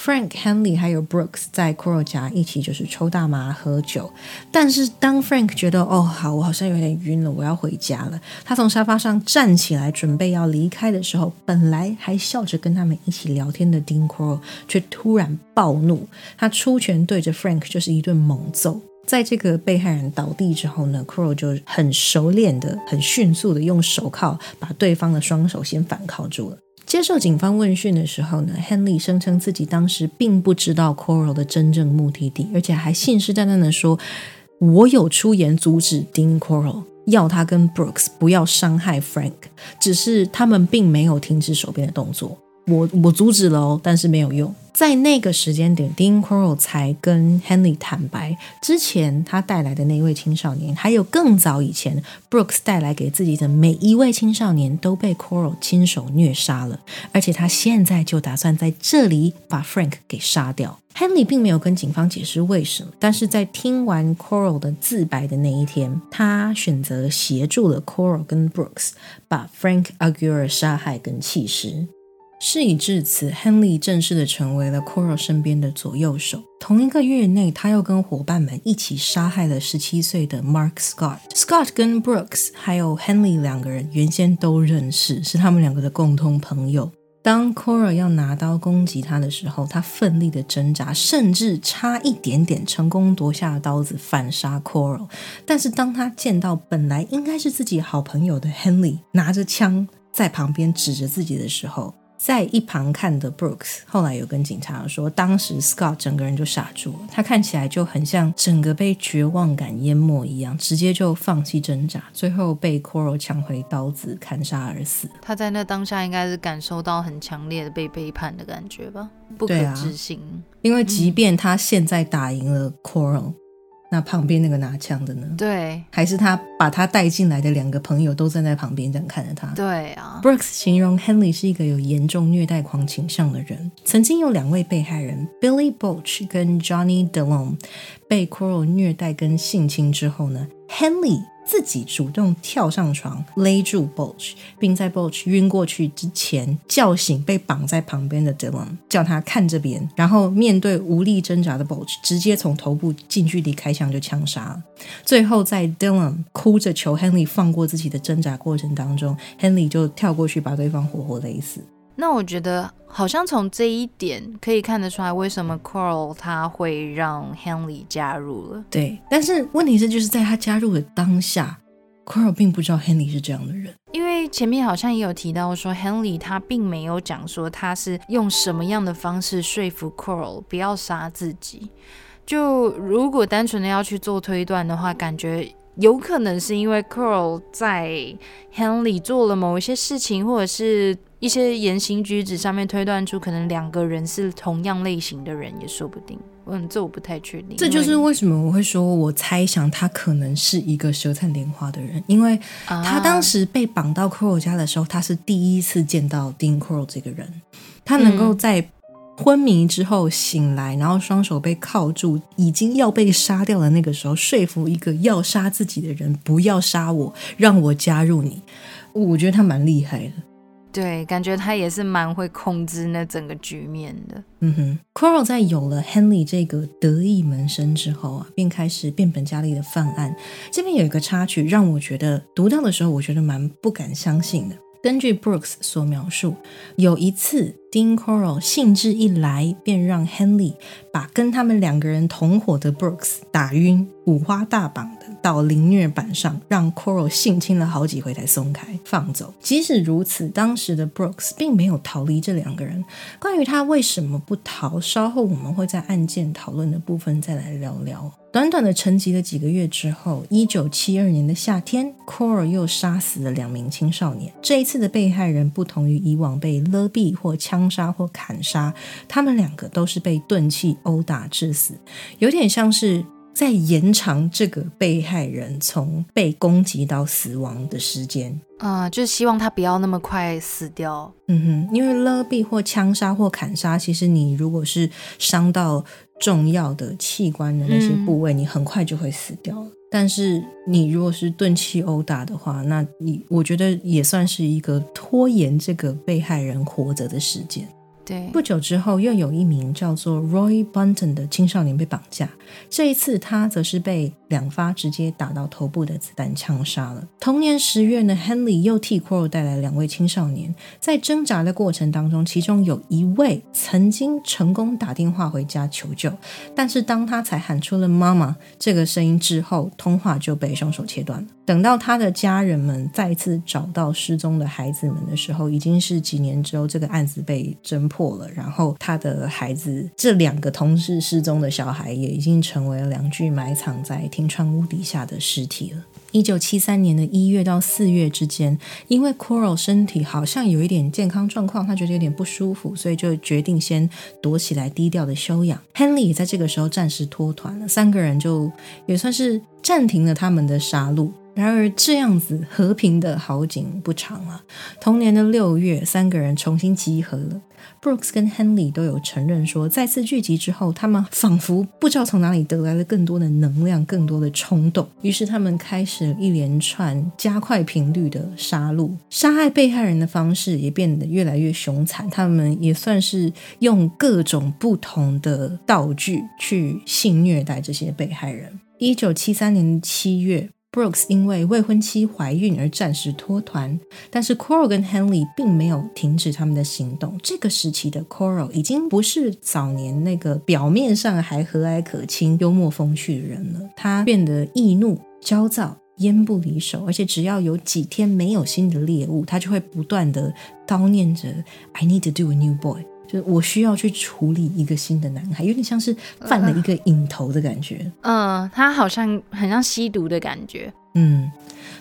Speaker 2: Frank Henley 还有 Brooks 在 Coral 家一起就是抽大麻喝酒，但是当 Frank 觉得哦好，我好像有点晕了，我要回家了，他从沙发上站起来准备要离开的时候，本来还笑着跟他们一起聊天的 Dean Coral 却突然暴怒，他出拳对着 Frank 就是一顿猛揍。在这个被害人倒地之后呢，Coral 就很熟练的、很迅速的用手铐把对方的双手先反铐住了。接受警方问讯的时候呢，Henley 声称自己当时并不知道 Coral 的真正目的地，而且还信誓旦旦的说：“我有出言阻止 Dean Coral，要他跟 Brooks 不要伤害 Frank，只是他们并没有停止手边的动作。我我阻止了哦，但是没有用。”在那个时间点，Dean Coral 才跟 Henley 坦白，之前他带来的那一位青少年，还有更早以前 Brooks 带来给自己的每一位青少年，都被 Coral 亲手虐杀了，而且他现在就打算在这里把 Frank 给杀掉。Henley 并没有跟警方解释为什么，但是在听完 Coral 的自白的那一天，他选择协助了 Coral 跟 Brooks 把 Frank Agura 杀害跟弃尸。事已至此，Henley 正式的成为了 Cora 身边的左右手。同一个月内，他又跟伙伴们一起杀害了十七岁的 Mark Scott。Scott 跟 Brooks 还有 Henley 两个人原先都认识，是他们两个的共同朋友。当 Cora 要拿刀攻击他的时候，他奋力的挣扎，甚至差一点点成功夺下刀子反杀 Cora。但是当他见到本来应该是自己好朋友的 Henley 拿着枪在旁边指着自己的时候，在一旁看的 Brooks 后来有跟警察说，当时 Scott 整个人就傻住了，他看起来就很像整个被绝望感淹没一样，直接就放弃挣扎，最后被 Coral 抢回刀子砍杀而死。
Speaker 1: 他在那当下应该是感受到很强烈的被背叛的感觉吧，不可置信。
Speaker 2: 因为即便他现在打赢了 Coral。那旁边那个拿枪的呢？
Speaker 1: 对，
Speaker 2: 还是他把他带进来的两个朋友都站在旁边这样看着他。
Speaker 1: 对啊
Speaker 2: ，Brooks 形容 Henley 是一个有严重虐待狂倾向的人。曾经有两位被害人 Billy Boch 跟 Johnny Delone 被 Coral 虐待跟性侵之后呢，Henley 自己主动跳上床勒住 Bulge，并在 Bulge 晕过去之前叫醒被绑在旁边的 Dylan，叫他看这边，然后面对无力挣扎的 Bulge，直接从头部近距离开枪就枪杀了。最后在 Dylan 哭着求 Henry 放过自己的挣扎过程当中，Henry 就跳过去把对方活活勒死。
Speaker 1: 那我觉得好像从这一点可以看得出来，为什么 Coral 他会让 Henry 加入了。
Speaker 2: 对，但是问题是，就是在他加入的当下，Coral 并不知道 Henry 是这样的人。
Speaker 1: 因为前面好像也有提到说，Henry 他并没有讲说他是用什么样的方式说服 Coral 不要杀自己。就如果单纯的要去做推断的话，感觉有可能是因为 Coral 在 Henry 做了某一些事情，或者是。一些言行举止上面推断出，可能两个人是同样类型的人也说不定。嗯，这我不太确定。
Speaker 2: 这就是为什么我会说，我猜想他可能是一个舌灿莲花的人，因为他当时被绑到 Coral 家的时候，他是第一次见到 Dean Coral 这个人。他能够在昏迷之后醒来，然后双手被铐住，已经要被杀掉的那个时候，说服一个要杀自己的人不要杀我，让我加入你。我觉得他蛮厉害的。
Speaker 1: 对，感觉他也是蛮会控制那整个局面的。
Speaker 2: 嗯哼，Quarrel 在有了 Henry 这个得意门生之后啊，便开始变本加厉的犯案。这边有一个插曲，让我觉得读到的时候，我觉得蛮不敢相信的。根据 Brooks 所描述，有一次 Dean Coral 兴致一来，便让 Henry 把跟他们两个人同伙的 Brooks 打晕，五花大绑的到凌虐板上，让 Coral 性侵了好几回才松开放走。即使如此，当时的 Brooks 并没有逃离这两个人。关于他为什么不逃，稍后我们会在案件讨论的部分再来聊聊。短短的沉寂了几个月之后，一九七二年的夏天，Coral 又杀死了两名青少年。这一次的被害人不同于以往被勒毙或枪杀或砍杀，他们两个都是被钝器殴打致死，有点像是在延长这个被害人从被攻击到死亡的时间。
Speaker 1: 啊，就是希望他不要那么快死掉。
Speaker 2: 嗯哼，因为勒毙或枪杀或砍杀，其实你如果是伤到。重要的器官的那些部位，你很快就会死掉了。但是你如果是钝器殴打的话，那你我觉得也算是一个拖延这个被害人活着的时间。
Speaker 1: 对，
Speaker 2: 不久之后，又有一名叫做 Roy Bunton 的青少年被绑架。这一次，他则是被两发直接打到头部的子弹枪杀了。同年十月呢，Henry 又替 Coral 带来两位青少年，在挣扎的过程当中，其中有一位曾经成功打电话回家求救，但是当他才喊出了“妈妈”这个声音之后，通话就被凶手切断了。等到他的家人们再次找到失踪的孩子们的时候，已经是几年之后，这个案子被侦破了。然后他的孩子，这两个同时失踪的小孩，也已经成为了两具埋藏在停船屋底下的尸体了。一九七三年的一月到四月之间，因为 Coral 身体好像有一点健康状况，他觉得有点不舒服，所以就决定先躲起来低调的休养。Henry 也在这个时候暂时脱团了，三个人就也算是暂停了他们的杀戮。然而，这样子和平的好景不长啊。同年的六月，三个人重新集合了。Brooks 跟 Henry 都有承认说，再次聚集之后，他们仿佛不知道从哪里得来了更多的能量、更多的冲动。于是，他们开始一连串加快频率的杀戮，杀害被害人的方式也变得越来越凶残。他们也算是用各种不同的道具去性虐待这些被害人。一九七三年七月。Brooks 因为未婚妻怀孕而暂时脱团，但是 Coral 跟 Henry 并没有停止他们的行动。这个时期的 Coral 已经不是早年那个表面上还和蔼可亲、幽默风趣的人了，他变得易怒、焦躁、烟不离手，而且只要有几天没有新的猎物，他就会不断的叨念着 “I need to do a new boy”。就我需要去处理一个新的男孩，有点像是犯了一个瘾头的感觉。
Speaker 1: 嗯，他好像很像吸毒的感觉。
Speaker 2: 嗯，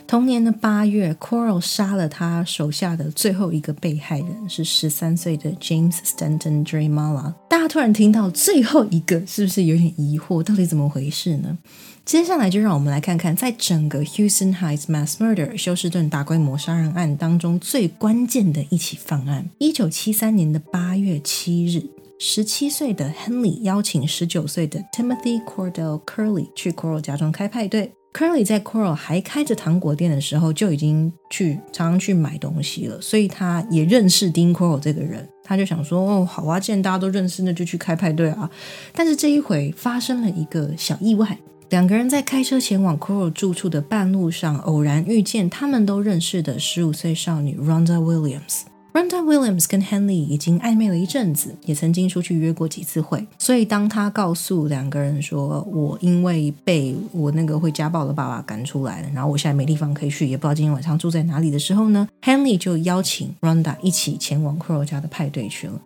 Speaker 2: 同年的八月，Coral 杀了他手下的最后一个被害人，是十三岁的 James Stanton Dreamala。大家突然听到最后一个，是不是有点疑惑？到底怎么回事呢？接下来就让我们来看看，在整个 Houston Heights Mass Murder 休斯顿大规模杀人案当中最关键的一起犯案。一九七三年的八月七日，十七岁的 Henry 邀请十九岁的 Timothy Cordell Curley 去 Coral 家中开派对。Curly 在 Coral 还开着糖果店的时候，就已经去常常去买东西了，所以他也认识 Dean Coral 这个人。他就想说：“哦，好啊，既然大家都认识，那就去开派对啊。”但是这一回发生了一个小意外，两个人在开车前往 Coral 住处的半路上，偶然遇见他们都认识的十五岁少女 Ronda Williams。Ronda Williams 跟 Henley 已经暧昧了一阵子，也曾经出去约过几次会。所以当他告诉两个人说：“我因为被我那个会家暴的爸爸赶出来了，然后我现在没地方可以去，也不知道今天晚上住在哪里的时候呢，Henley 就邀请 Ronda 一起前往 Coral 家的派对去了。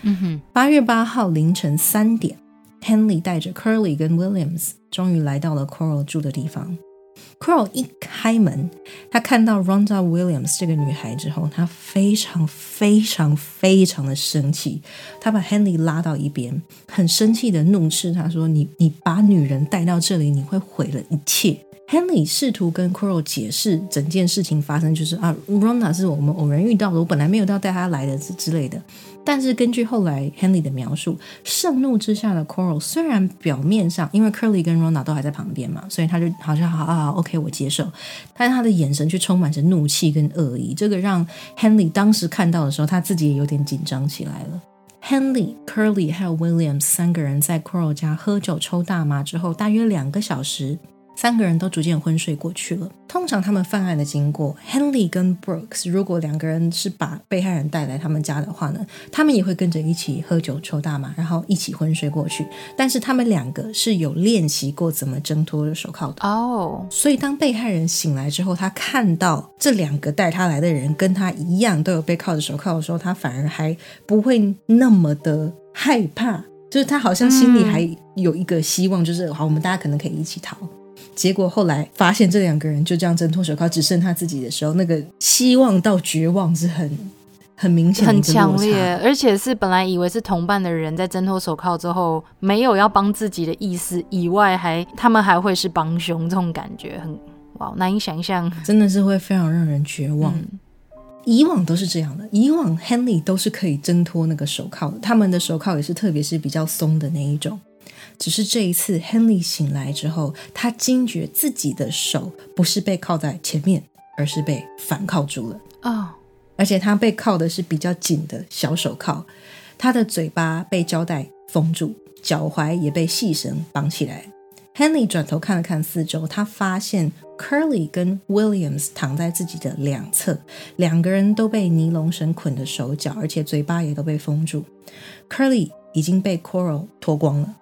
Speaker 1: 嗯哼，
Speaker 2: 八月八号凌晨三点，Henley 带着 Curly 跟 Williams 终于来到了 Coral 住的地方。Coral 一开门，他看到 Ronda Williams 这个女孩之后，他非常非常非常的生气。他把 Henry 拉到一边，很生气的怒斥他说：“你你把女人带到这里，你会毁了一切。” Henley 试图跟 Coral 解释整件事情发生，就是啊，Ronda 是我们偶然遇到的，我本来没有要带她来的之之类的。但是根据后来 Henley 的描述，盛怒之下的 Coral 虽然表面上因为 Curly 跟 Ronda 都还在旁边嘛，所以他就好像好啊，OK，我接受。但是他的眼神却充满着怒气跟恶意，这个让 Henley 当时看到的时候，他自己也有点紧张起来了。Henley、Curly 还有 Williams 三个人在 Coral 家喝酒抽大麻之后，大约两个小时。三个人都逐渐昏睡过去了。通常他们犯案的经过，Henley 跟 Brooks 如果两个人是把被害人带来他们家的话呢，他们也会跟着一起喝酒抽大麻，然后一起昏睡过去。但是他们两个是有练习过怎么挣脱手铐的
Speaker 1: 哦。
Speaker 2: 所以当被害人醒来之后，他看到这两个带他来的人跟他一样都有被铐着手铐的时候，他反而还不会那么的害怕，就是他好像心里还有一个希望，就是好，我们大家可能可以一起逃。结果后来发现这两个人就这样挣脱手铐，只剩他自己的时候，那个希望到绝望是很很明显、
Speaker 1: 很强烈，而且是本来以为是同伴的人，在挣脱手铐之后，没有要帮自己的意思以外，还他们还会是帮凶，这种感觉很哇难以想象，
Speaker 2: 真的是会非常让人绝望。以往都是这样的，以往 Henley 都是可以挣脱那个手铐的，他们的手铐也是特别是比较松的那一种。只是这一次，Henley 醒来之后，他惊觉自己的手不是被铐在前面，而是被反铐住了
Speaker 1: 哦，
Speaker 2: 而且他被铐的是比较紧的小手铐，他的嘴巴被胶带封住，脚踝也被细绳绑起来。Henley 转头看了看四周，他发现 Curly 跟 Williams 躺在自己的两侧，两个人都被尼龙绳捆着手脚，而且嘴巴也都被封住。Curly 已经被 Coral 脱光了。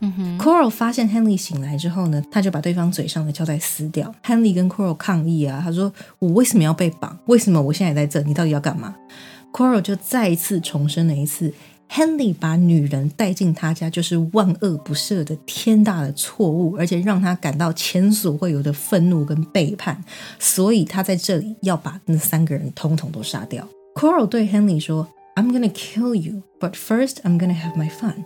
Speaker 1: 嗯哼
Speaker 2: ，Coral 发现 Henley 醒来之后呢，他就把对方嘴上的胶带撕掉。Henley 跟 Coral 抗议啊，他说：“我为什么要被绑？为什么我现在在这？你到底要干嘛？”Coral 就再一次重申了一次：Henley 把女人带进他家就是万恶不赦的天大的错误，而且让他感到前所未有的愤怒跟背叛，所以他在这里要把那三个人统统都杀掉。Coral 对 Henley 说：“I'm gonna kill you, but first I'm gonna have my fun。”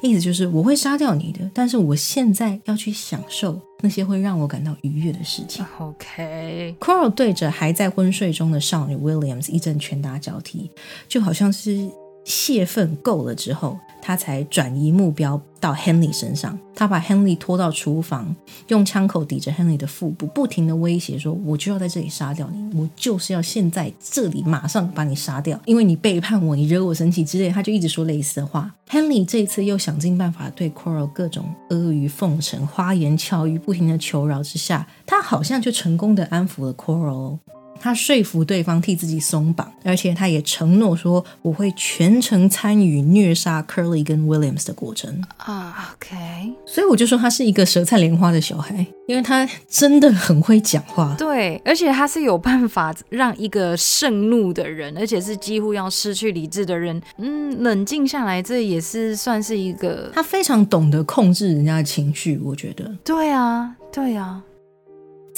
Speaker 2: 意思就是我会杀掉你的，但是我现在要去享受那些会让我感到愉悦的事情。
Speaker 1: OK，Coral
Speaker 2: 对着还在昏睡中的少女 Williams 一阵拳打脚踢，就好像是泄愤够了之后。他才转移目标到 Henry 身上，他把 Henry 拖到厨房，用枪口抵着 Henry 的腹部，不停的威胁说：“我就要在这里杀掉你，我就是要现在这里马上把你杀掉，因为你背叛我，你惹我生气之类。”他就一直说类似的话。Henry 这次又想尽办法对 Coral 各种阿谀奉承、花言巧语，不停的求饶之下，他好像就成功的安抚了 Coral。他说服对方替自己松绑，而且他也承诺说我会全程参与虐杀 Curly 跟 Williams 的过程
Speaker 1: 啊。OK，
Speaker 2: 所以我就说他是一个舌灿莲花的小孩，因为他真的很会讲话。
Speaker 1: 对，而且他是有办法让一个盛怒的人，而且是几乎要失去理智的人，嗯，冷静下来。这也是算是一个
Speaker 2: 他非常懂得控制人家的情绪。我觉得，
Speaker 1: 对啊，对啊。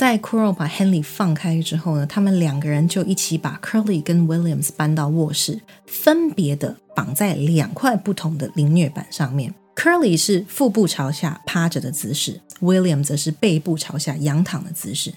Speaker 2: 在 Coral 把 Henry 放开之后呢，他们两个人就一起把 Curly 跟 Williams 搬到卧室，分别的绑在两块不同的凌虐板上面。Curly 是腹部朝下趴着的姿势，Williams 则是背部朝下仰躺的姿势。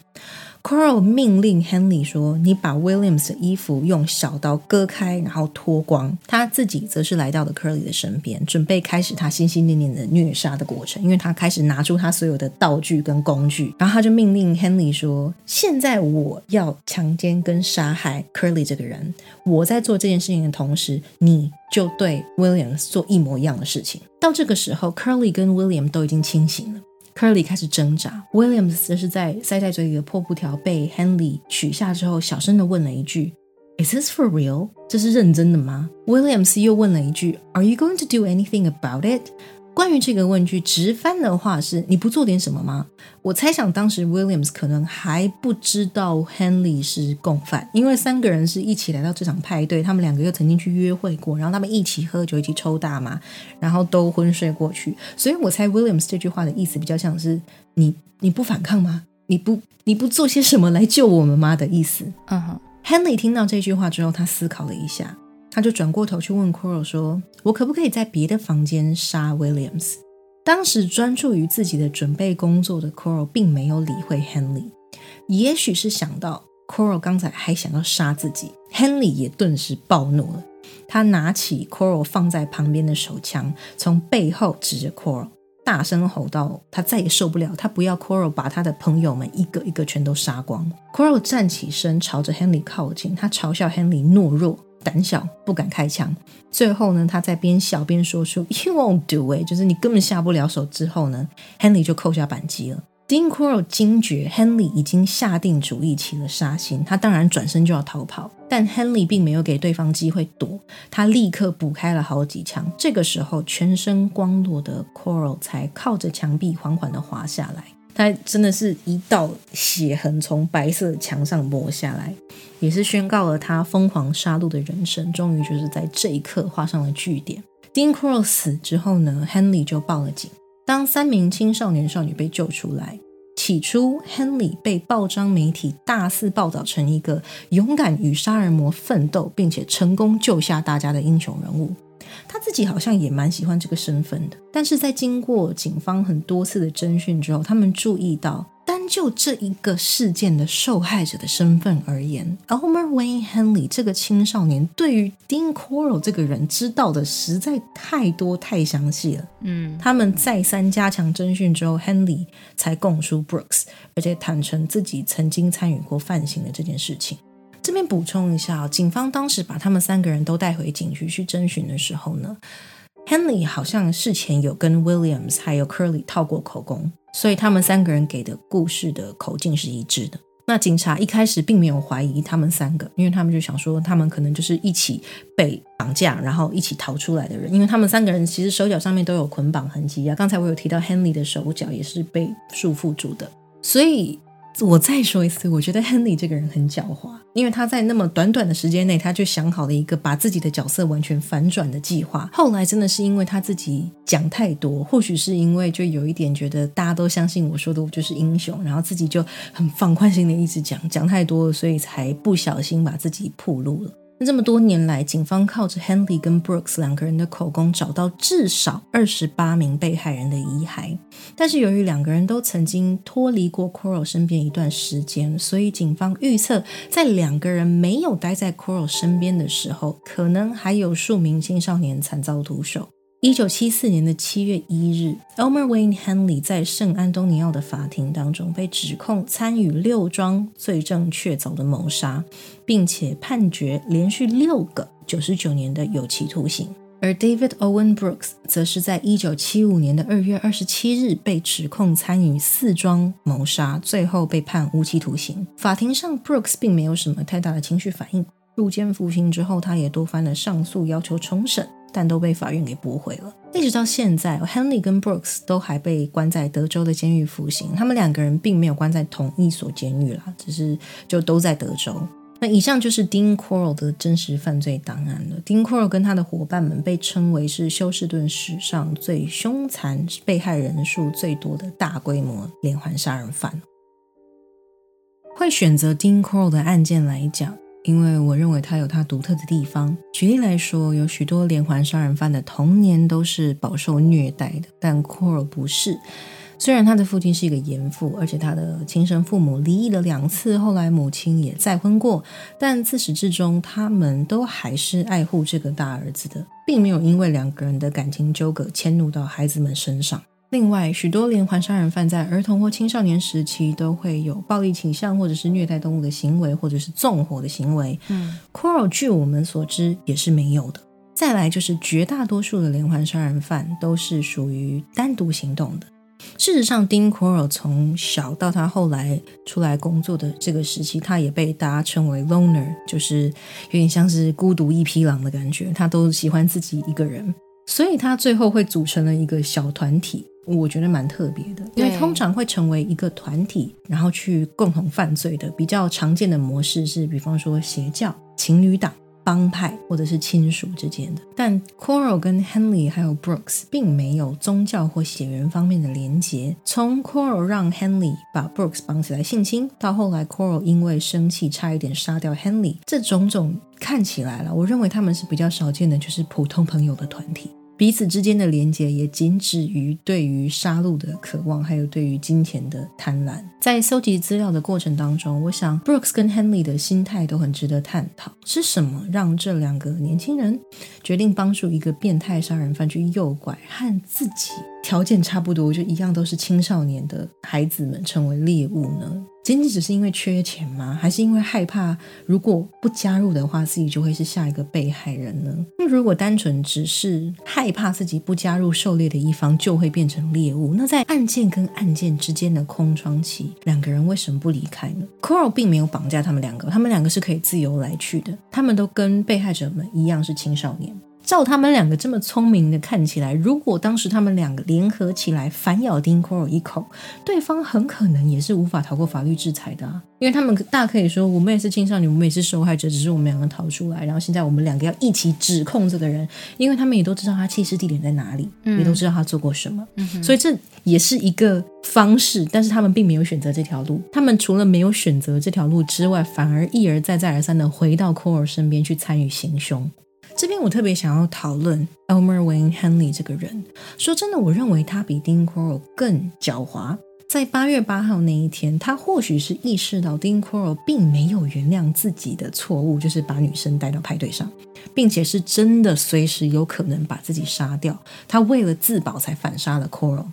Speaker 2: Coral 命令 Henry 说：“你把 Williams 的衣服用小刀割开，然后脱光。”他自己则是来到了 Curly 的身边，准备开始他心心念念的虐杀的过程。因为他开始拿出他所有的道具跟工具，然后他就命令 Henry 说：“现在我要强奸跟杀害 Curly 这个人。我在做这件事情的同时，你就对 Williams 做一模一样的事情。”到这个时候，Curly 跟 William 都已经清醒了。Curly 开始挣扎，Williams 则是在塞在嘴里的破布条被 Henley 取下之后，小声的问了一句：“Is this for real？这是认真的吗？”Williams 又问了一句：“Are you going to do anything about it？” 关于这个问句，直翻的话是“你不做点什么吗？”我猜想当时 Williams 可能还不知道 Henley 是共犯，因为三个人是一起来到这场派对，他们两个又曾经去约会过，然后他们一起喝酒，一起抽大麻，然后都昏睡过去。所以我猜 Williams 这句话的意思比较像是“你你不反抗吗？你不你不做些什么来救我们吗？”的意思。嗯哼，Henley 听到这句话之后，他思考了一下。他就转过头去问 Coral 说：“我可不可以在别的房间杀 Williams？” 当时专注于自己的准备工作的 Coral 并没有理会 Henley，也许是想到 Coral 刚才还想要杀自己，Henley 也顿时暴怒了。他拿起 Coral 放在旁边的手枪，从背后指着 Coral，大声吼道：“他再也受不了，他不要 Coral 把他的朋友们一个一个全都杀光。”Coral 站起身，朝着 Henley 靠近，他嘲笑 Henley 懦弱。胆小不敢开枪，最后呢，他在边笑边说出 “You won't do it”，就是你根本下不了手。之后呢，Henry 就扣下扳机了。Dean Coral 惊觉 Henry 已经下定主意起了杀心，他当然转身就要逃跑，但 Henry 并没有给对方机会躲，他立刻补开了好几枪。这个时候，全身光裸的 Coral 才靠着墙壁缓缓的滑下来。他真的是一道血痕从白色的墙上抹下来，也是宣告了他疯狂杀戮的人生，终于就是在这一刻画上了句点。Dean Coral 死之后呢，Henley 就报了警。当三名青少年少女被救出来，起初 Henley 被报章媒体大肆报道成一个勇敢与杀人魔奋斗，并且成功救下大家的英雄人物。他自己好像也蛮喜欢这个身份的，但是在经过警方很多次的侦讯之后，他们注意到，单就这一个事件的受害者的身份而言，Elmer Wayne Henley 这个青少年对于 Dean Coral 这个人知道的实在太多太详细了。嗯，他们再三加强侦讯之后，Henley 才供出 Brooks，而且坦诚自己曾经参与过犯行的这件事情。这边补充一下，警方当时把他们三个人都带回警局去征询的时候呢，Henley 好像事前有跟 Williams 还有 Curly 套过口供，所以他们三个人给的故事的口径是一致的。那警察一开始并没有怀疑他们三个，因为他们就想说他们可能就是一起被绑架，然后一起逃出来的人，因为他们三个人其实手脚上面都有捆绑痕迹啊。刚才我有提到 Henley 的手脚也是被束缚住的，所以。我再说一次，我觉得亨利这个人很狡猾，因为他在那么短短的时间内，他就想好了一个把自己的角色完全反转的计划。后来真的是因为他自己讲太多，或许是因为就有一点觉得大家都相信我说的我就是英雄，然后自己就很放宽心的一直讲讲太多，所以才不小心把自己暴露了。那这么多年来，警方靠着 Henry 跟 Brooks 两个人的口供，找到至少二十八名被害人的遗骸。但是由于两个人都曾经脱离过 Coral 身边一段时间，所以警方预测，在两个人没有待在 Coral 身边的时候，可能还有数名青少年惨遭毒手。一九七四年的七月一日，Elmer Wayne Henley 在圣安东尼奥的法庭当中被指控参与六桩罪证确凿的谋杀，并且判决连续六个九十九年的有期徒刑。而 David Owen Brooks 则是在一九七五年的二月二十七日被指控参与四桩谋杀，最后被判无期徒刑。法庭上，Brooks 并没有什么太大的情绪反应。入监服刑之后，他也多番的上诉，要求重审。但都被法院给驳回了。一直到现在，Henley 跟 Brooks 都还被关在德州的监狱服刑。他们两个人并没有关在同一所监狱啦，只是就都在德州。那以上就是 Dean Coral 的真实犯罪档案了。Dean Coral 跟他的伙伴们被称为是休斯顿史上最凶残、被害人数最多的大规模连环杀人犯。会选择 Dean Corll 的案件来讲。因为我认为他有他独特的地方。举例来说，有许多连环杀人犯的童年都是饱受虐待的，但 c o r 不是。虽然他的父亲是一个严父，而且他的亲生父母离异了两次，后来母亲也再婚过，但自始至终，他们都还是爱护这个大儿子的，并没有因为两个人的感情纠葛迁怒到孩子们身上。另外，许多连环杀人犯在儿童或青少年时期都会有暴力倾向，或者是虐待动物的行为，或者是纵火的行为。嗯，Coral 据我们所知也是没有的。再来就是绝大多数的连环杀人犯都是属于单独行动的。事实上，Dean Coral 从小到他后来出来工作的这个时期，他也被大家称为 loner，就是有点像是孤独一匹狼的感觉。他都喜欢自己一个人，所以他最后会组成了一个小团体。我觉得蛮特别的，因为通常会成为一个团体，然后去共同犯罪的比较常见的模式是，比方说邪教、情侣党。帮派或者是亲属之间的，但 Coral 跟 Henley 还有 Brooks 并没有宗教或血缘方面的连结。从 Coral 让 Henley 把 Brooks 绑起来性侵，到后来 Coral 因为生气差一点杀掉 Henley，这种种看起来了，我认为他们是比较少见的，就是普通朋友的团体。彼此之间的连结也仅止于对于杀戮的渴望，还有对于金钱的贪婪。在搜集资料的过程当中，我想 Brooks 跟 Henley 的心态都很值得探讨。是什么让这两个年轻人决定帮助一个变态杀人犯去诱拐和自己条件差不多，就一样都是青少年的孩子们成为猎物呢？仅仅只是因为缺钱吗？还是因为害怕如果不加入的话，自己就会是下一个被害人呢？那如果单纯只是害怕自己不加入狩猎的一方就会变成猎物，那在案件跟案件之间的空窗期，两个人为什么不离开呢？Coral 并没有绑架他们两个，他们两个是可以自由来去的，他们都跟被害者们一样是青少年。照他们两个这么聪明的看起来，如果当时他们两个联合起来反咬丁 Coral 一口，对方很可能也是无法逃过法律制裁的啊！因为他们大可以说，我们也是青少年，我们也是受害者，只是我们两个逃出来，然后现在我们两个要一起指控这个人，因为他们也都知道他弃尸地点在哪里，也都知道他做过什么，所以这也是一个方式。但是他们并没有选择这条路，他们除了没有选择这条路之外，反而一而再、再而三的回到 Coral 身边去参与行凶。这边我特别想要讨论 Elmer Wayne Henley 这个人。说真的，我认为他比 Dean Coral 更狡猾。在八月八号那一天，他或许是意识到 Dean Coral 并没有原谅自己的错误，就是把女生带到派对上，并且是真的随时有可能把自己杀掉。他为了自保才反杀了 Coral。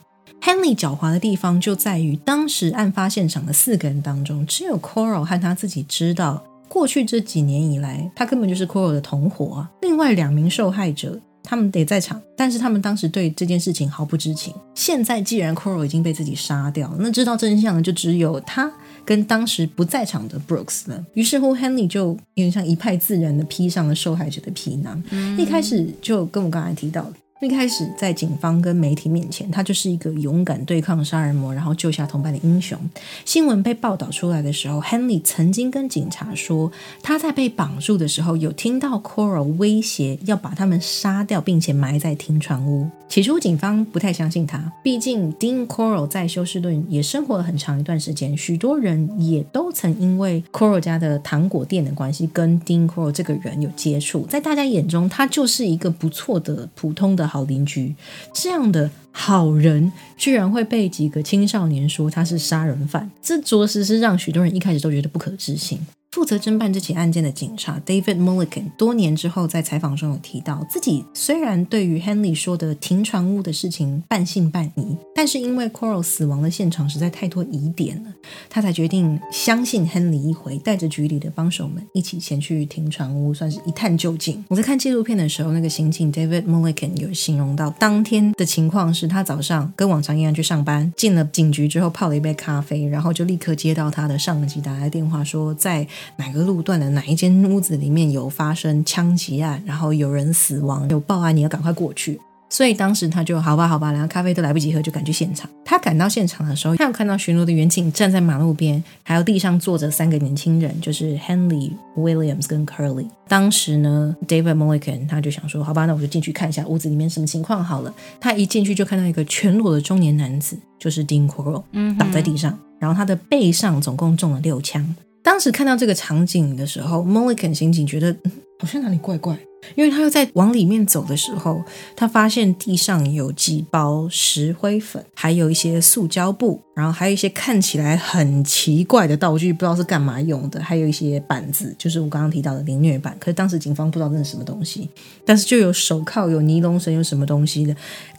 Speaker 2: Henley 狡猾的地方就在于，当时案发现场的四个人当中，只有 Coral 和他自己知道。过去这几年以来，他根本就是 Coral 的同伙啊。另外两名受害者，他们得在场，但是他们当时对这件事情毫不知情。现在既然 Coral 已经被自己杀掉，那知道真相的就只有他跟当时不在场的 Brooks 了。于是乎，Henry 就有点像一派自然的披上了受害者的皮囊，一开始就跟我刚才提到的。一开始在警方跟媒体面前，他就是一个勇敢对抗杀人魔，然后救下同伴的英雄。新闻被报道出来的时候，Henry 曾经跟警察说，他在被绑住的时候有听到 Coral 威胁要把他们杀掉，并且埋在停船屋。起初警方不太相信他，毕竟 Dean Coral 在休斯顿也生活了很长一段时间，许多人也都曾因为 Coral 家的糖果店的关系跟 Dean Coral 这个人有接触，在大家眼中，他就是一个不错的普通的。好邻居，这样的好人居然会被几个青少年说他是杀人犯，这着实是让许多人一开始都觉得不可置信。负责侦办这起案件的警察 David Mulligan 多年之后在采访中有提到，自己虽然对于 Henley 说的停船屋的事情半信半疑，但是因为 Coral 死亡的现场实在太多疑点了，他才决定相信 Henley 一回，带着局里的帮手们一起前去停船屋，算是一探究竟。我在看纪录片的时候，那个刑警 David Mulligan 有形容到，当天的情况是他早上跟往常一样去上班，进了警局之后泡了一杯咖啡，然后就立刻接到他的上级打来电话说在。哪个路段的哪一间屋子里面有发生枪击案，然后有人死亡，有报案，你要赶快过去。所以当时他就好吧，好吧，然后咖啡都来不及喝，就赶去现场。他赶到现场的时候，他有看到巡逻的远警站在马路边，还有地上坐着三个年轻人，就是 Henley Williams 跟 Curly。当时呢，David Mulligan 他就想说，好吧，那我就进去看一下屋子里面什么情况好了。他一进去就看到一个全裸的中年男子，就是 Dean Coral，倒在地上，然后他的背上总共中了六枪。当时看到这个场景的时候，Mulligan 刑警觉得好像哪里怪怪，因为他又在往里面走的时候，他发现地上有几包石灰粉，还有一些塑胶布，然后还有一些看起来很奇怪的道具，不知道是干嘛用的，还有一些板子，就是我刚刚提到的凌虐板。可是当时警方不知道那是什么东西，但是就有手铐、有尼龙绳、有什么东西的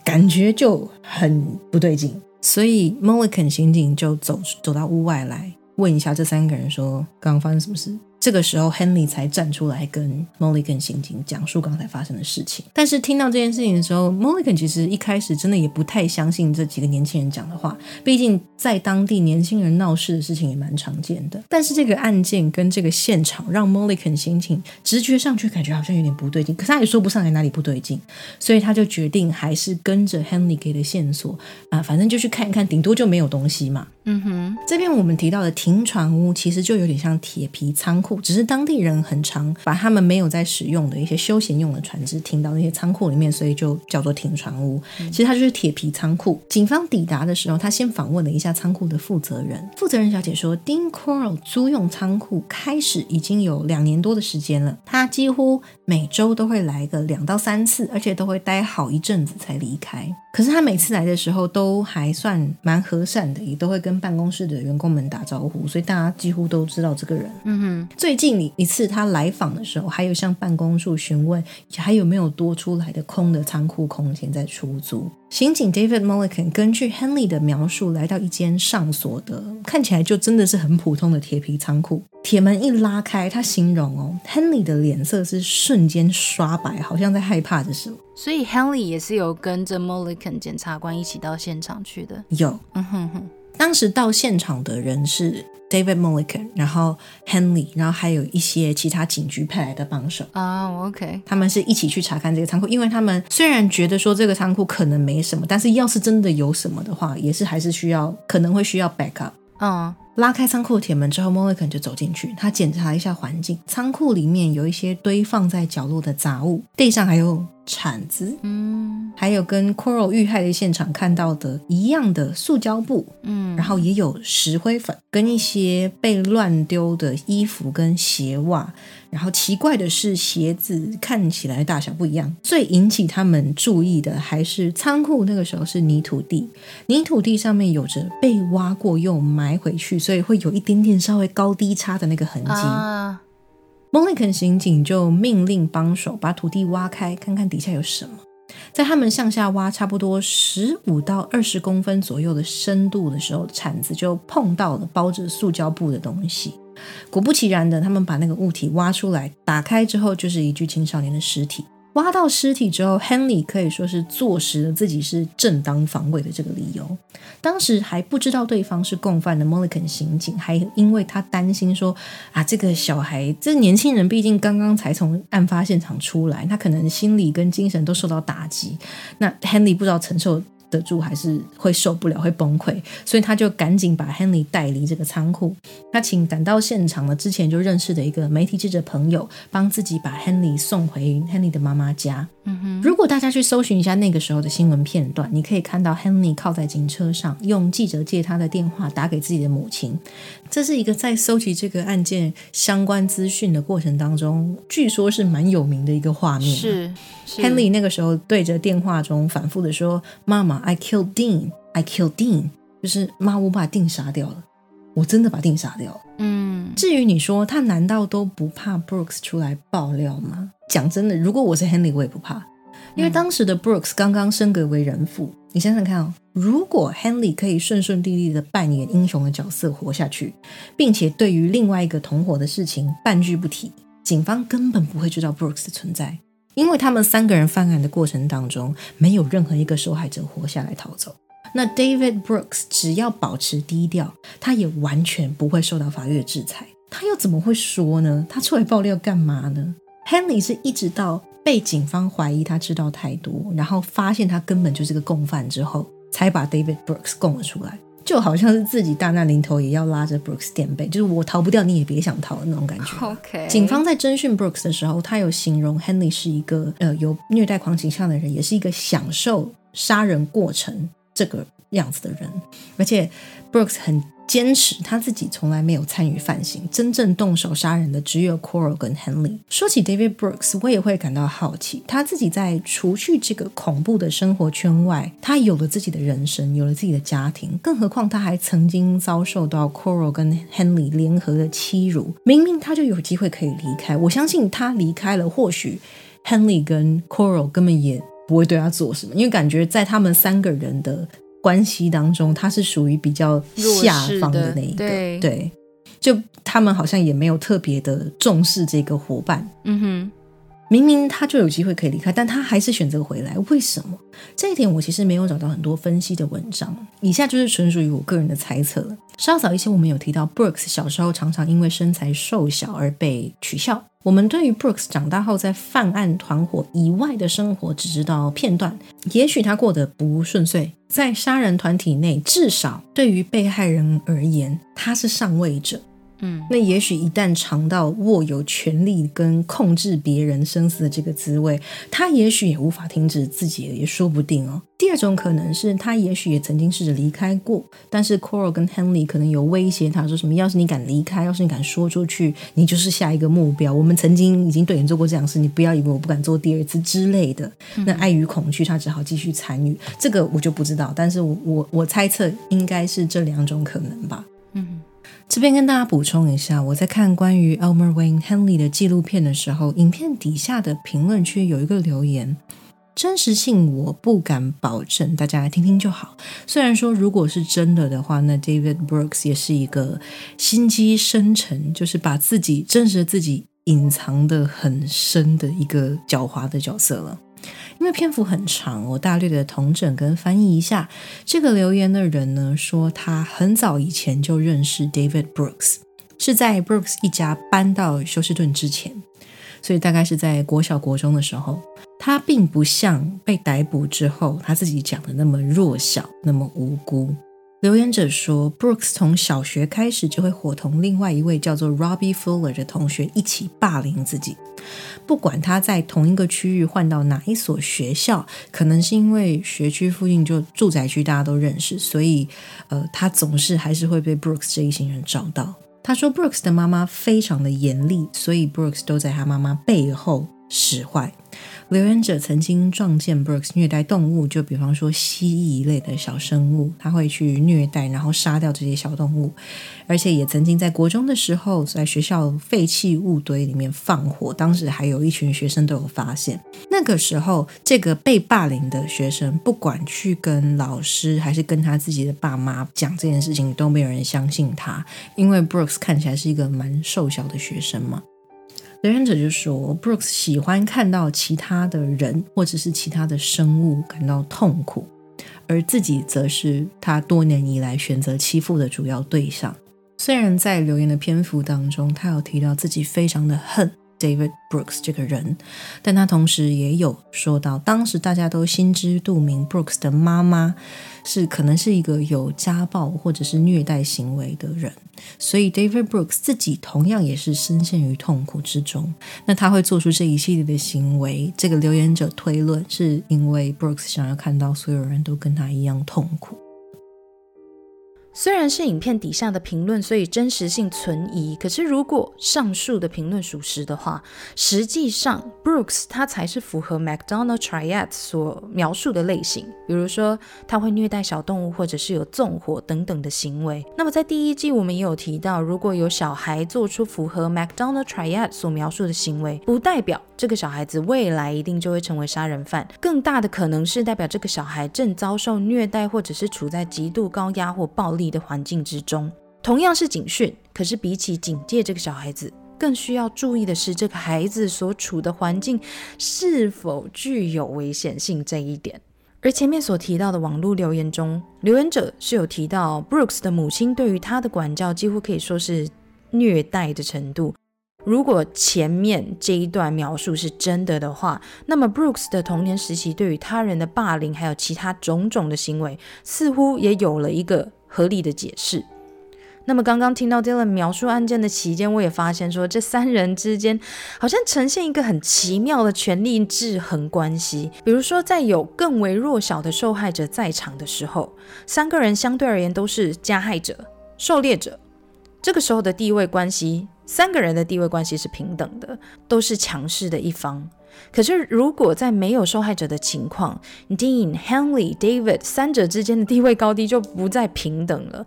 Speaker 2: 感觉就很不对劲，所以 Mulligan 刑警就走走到屋外来问一下这三个人说，刚刚发生什么事。这个时候，Henry 才站出来跟 Mulligan 刑警讲述刚才发生的事情。但是听到这件事情的时候，Mollican 其实一开始真的也不太相信这几个年轻人讲的话。毕竟在当地，年轻人闹事的事情也蛮常见的。但是这个案件跟这个现场让 Mulligan 刑警直觉上却感觉好像有点不对劲，可是他也说不上来哪里不对劲，所以他就决定还是跟着 Henry 给的线索啊，反正就去看一看，顶多就没有东西嘛。
Speaker 1: 嗯哼，
Speaker 2: 这边我们提到的停船屋其实就有点像铁皮仓库，只是当地人很常把他们没有在使用的一些休闲用的船只停到那些仓库里面，所以就叫做停船屋。其实它就是铁皮仓库。警方抵达的时候，他先访问了一下仓库的负责人。负责人小姐说，Dean Coral 租用仓库开始已经有两年多的时间了，他几乎每周都会来个两到三次，而且都会待好一阵子才离开。可是他每次来的时候都还算蛮和善的，也都会跟办公室的员工们打招呼，所以大家几乎都知道这个人。
Speaker 1: 嗯哼，
Speaker 2: 最近一次他来访的时候，还有向办公处询问还有没有多出来的空的仓库空间在出租。刑警 David Mulliken 根据 Henry 的描述，来到一间上锁的，看起来就真的是很普通的铁皮仓库。铁门一拉开，他形容哦，Henry 的脸色是瞬间刷白，好像在害怕着什么。
Speaker 1: 所以 Henry 也是有跟着 Mulliken 检察官一起到现场去的。
Speaker 2: 有，
Speaker 1: 嗯哼哼，
Speaker 2: 当时到现场的人是 David Mulligan，然后 Henry，然后还有一些其他警局派来的帮手。
Speaker 1: 啊，OK，
Speaker 2: 他们是一起去查看这个仓库，因为他们虽然觉得说这个仓库可能没什么，但是要是真的有什么的话，也是还是需要可能会需要 backup。
Speaker 1: 嗯，
Speaker 2: 拉开仓库的铁门之后，Mulligan 就走进去，他检查一下环境。仓库里面有一些堆放在角落的杂物，地上还有铲子，
Speaker 1: 嗯
Speaker 2: 还有跟 Coral 遇害的现场看到的一样的塑胶布，
Speaker 1: 嗯，
Speaker 2: 然后也有石灰粉跟一些被乱丢的衣服跟鞋袜。然后奇怪的是，鞋子看起来大小不一样。最引起他们注意的还是仓库那个时候是泥土地，泥土地上面有着被挖过又埋回去，所以会有一点点稍微高低差的那个痕迹。
Speaker 1: 啊，
Speaker 2: 蒙利肯刑警就命令帮手把土地挖开，看看底下有什么。在他们向下挖差不多十五到二十公分左右的深度的时候，铲子就碰到了包着塑胶布的东西。果不其然的，他们把那个物体挖出来，打开之后就是一具青少年的尸体。挖到尸体之后，Henry 可以说是坐实了自己是正当防卫的这个理由。当时还不知道对方是共犯的 Mulligan 刑警，还因为他担心说啊，这个小孩，这年轻人毕竟刚刚才从案发现场出来，他可能心理跟精神都受到打击。那 Henry 不知道承受得住还是会受不了，会崩溃，所以他就赶紧把 Henry 带离这个仓库。他请赶到现场的之前就认识的一个媒体记者朋友，帮自己把 Henry 送回 Henry 的妈妈家。
Speaker 1: 嗯哼，
Speaker 2: 如果大家去搜寻一下那个时候的新闻片段，你可以看到 Henry 靠在警车上，用记者借他的电话打给自己的母亲。这是一个在搜集这个案件相关资讯的过程当中，据说是蛮有名的一个画面。
Speaker 1: 是是
Speaker 2: Henry 那个时候对着电话中反复的说：“妈妈，I killed Dean, I killed Dean。”就是妈，我把 Dean 杀掉了，我真的把 Dean 杀掉了。
Speaker 1: 嗯
Speaker 2: 至于你说他难道都不怕 Brooks 出来爆料吗？讲真的，如果我是 Henry，我也不怕，因为当时的 Brooks 刚刚升格为人父。你想想看哦，如果 Henry 可以顺顺利利的扮演英雄的角色活下去，并且对于另外一个同伙的事情半句不提，警方根本不会知道 Brooks 的存在，因为他们三个人犯案的过程当中，没有任何一个受害者活下来逃走。那 David Brooks 只要保持低调，他也完全不会受到法律的制裁。他又怎么会说呢？他出来爆料干嘛呢？Henry 是一直到被警方怀疑他知道太多，然后发现他根本就是个共犯之后，才把 David Brooks 供了出来。就好像是自己大难临头也要拉着 Brooks 垫背，就是我逃不掉，你也别想逃的那种感觉。
Speaker 1: ，OK，
Speaker 2: 警方在侦讯 Brooks 的时候，他有形容 Henry 是一个呃有虐待狂倾向的人，也是一个享受杀人过程这个样子的人，而且 Brooks 很。坚持他自己从来没有参与犯行，真正动手杀人的只有 Coral 跟 Henley。说起 David Brooks，我也会感到好奇，他自己在除去这个恐怖的生活圈外，他有了自己的人生，有了自己的家庭，更何况他还曾经遭受到 Coral 跟 Henley 联合的欺辱。明明他就有机会可以离开，我相信他离开了，或许 Henley 跟 Coral 根本也不会对他做什么，因为感觉在他们三个人的。关系当中，他是属于比较下方的那一个，对，就他们好像也没有特别的重视这个伙伴。嗯哼，明明他就有机会可以离开，但他还是选择回来，为什么？这一点我其实没有找到很多分析的文章，以下就是纯属于我个人的猜测了。稍早一些，我们有提到 Brooks 小时候常常因为身材瘦小而被取笑。我们对于 Brooks 长大后在犯案团伙以外的生活只知道片段，也许他过得不顺遂，在杀人团体内，至少对于被害人而言，他是上位者。嗯，那也许一旦尝到握有权力跟控制别人生死的这个滋味，他也许也无法停止自己，也说不定哦。第二种可能是他也许也曾经试着离开过，但是 Coral 跟 Henley 可能有威胁他说什么，要是你敢离开，要是你敢说出去，你就是下一个目标。我们曾经已经对你做过这样事，你不要以为我不敢做第二次之类的。那碍于恐惧，他只好继续参与。这个我就不知道，但是我我我猜测应该是这两种可能吧。嗯。这边跟大家补充一下，我在看关于 Elmer Wayne Henley 的纪录片的时候，影片底下的评论区有一个留言，真实性我不敢保证，大家来听听就好。虽然说如果是真的的话，那 David Brooks 也是一个心机深沉，就是把自己真实的自己隐藏的很深的一个狡猾的角色了。因为篇幅很长，我大略的统整跟翻译一下。这个留言的人呢，说他很早以前就认识 David Brooks，是在 Brooks 一家搬到休斯顿之前，所以大概是在国小国中的时候。他并不像被逮捕之后他自己讲的那么弱小，那么无辜。留言者说，Brooks 从小学开始就会伙同另外一位叫做 Robbie Fuller 的同学一起霸凌自己。不管他在同一个区域换到哪一所学校，可能是因为学区附近就住宅区大家都认识，所以呃，他总是还是会被 Brooks 这一行人找到。他说，Brooks 的妈妈非常的严厉，所以 Brooks 都在他妈妈背后使坏。留言者曾经撞见 Brooks 虐待动物，就比方说蜥蜴一类的小生物，他会去虐待，然后杀掉这些小动物。而且也曾经在国中的时候，在学校废弃物堆里面放火，当时还有一群学生都有发现。那个时候，这个被霸凌的学生，不管去跟老师还是跟他自己的爸妈讲这件事情，都没有人相信他，因为 Brooks 看起来是一个蛮瘦小的学生嘛。留言者就说，Brooks 喜欢看到其他的人或者是其他的生物感到痛苦，而自己则是他多年以来选择欺负的主要对象。虽然在留言的篇幅当中，他有提到自己非常的恨。David Brooks 这个人，但他同时也有说到，当时大家都心知肚明，Brooks 的妈妈是可能是一个有家暴或者是虐待行为的人，所以 David Brooks 自己同样也是深陷于痛苦之中。那他会做出这一系列的行为，这个留言者推论是因为 Brooks 想要看到所有人都跟他一样痛苦。
Speaker 1: 虽然是影片底下的评论，所以真实性存疑。可是，如果上述的评论属实的话，实际上 Brooks 他才是符合 McDonald Triad 所描述的类型。比如说，他会虐待小动物，或者是有纵火等等的行为。那么，在第一季我们也有提到，如果有小孩做出符合 McDonald Triad 所描述的行为，不代表这个小孩子未来一定就会成为杀人犯。更大的可能是代表这个小孩正遭受虐待，或者是处在极度高压或暴力。的环境之中，同样是警讯，可是比起警戒这个小孩子，更需要注意的是这个孩子所处的环境是否具有危险性这一点。而前面所提到的网络留言中，留言者是有提到 Brooks 的母亲对于他的管教几乎可以说是虐待的程度。如果前面这一段描述是真的的话，那么 Brooks 的童年时期对于他人的霸凌，还有其他种种的行为，似乎也有了一个。合理的解释。
Speaker 3: 那么刚刚听到 Dylan 描述案件的期间，我也发现说，这三人之间好像呈现一个很奇妙的权力制衡关系。比如说，在有更为弱小的受害者在场的时候，三个人相对而言都是加害者、狩猎者。这个时候的地位关系，三个人的地位关系是平等的，都是强势的一方。可是，如果在没有受害者的情况，Dean、Henley、David 三者之间的地位高低就不再平等了。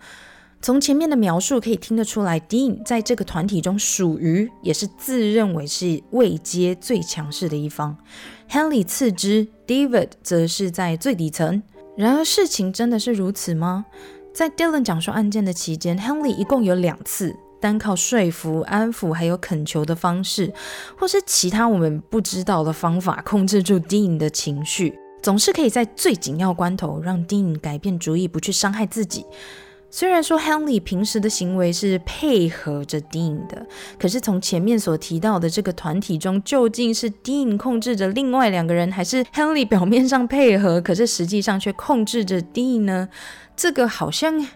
Speaker 3: 从前面的描述可以听得出来，Dean 在这个团体中属于，也是自认为是位阶最强势的一方。Henley 次之，David 则是在最底层。然而，事情真的是如此吗？在 Dylan 讲述案件的期间，Henley 一共有两次单靠说服、安抚还有恳求的方式，或是其他我们不知道的方法，控制住 Dean 的情绪，总是可以在最紧要关头让 Dean 改变主意，不去伤害自己。虽然说 Henley 平时的行为是配合着 Dean 的，可是从前面所提到的这个团体中，究竟是 Dean 控制着另外两个人，还是 Henley 表面上配合，可是实际上却控制着 Dean 呢？这个好像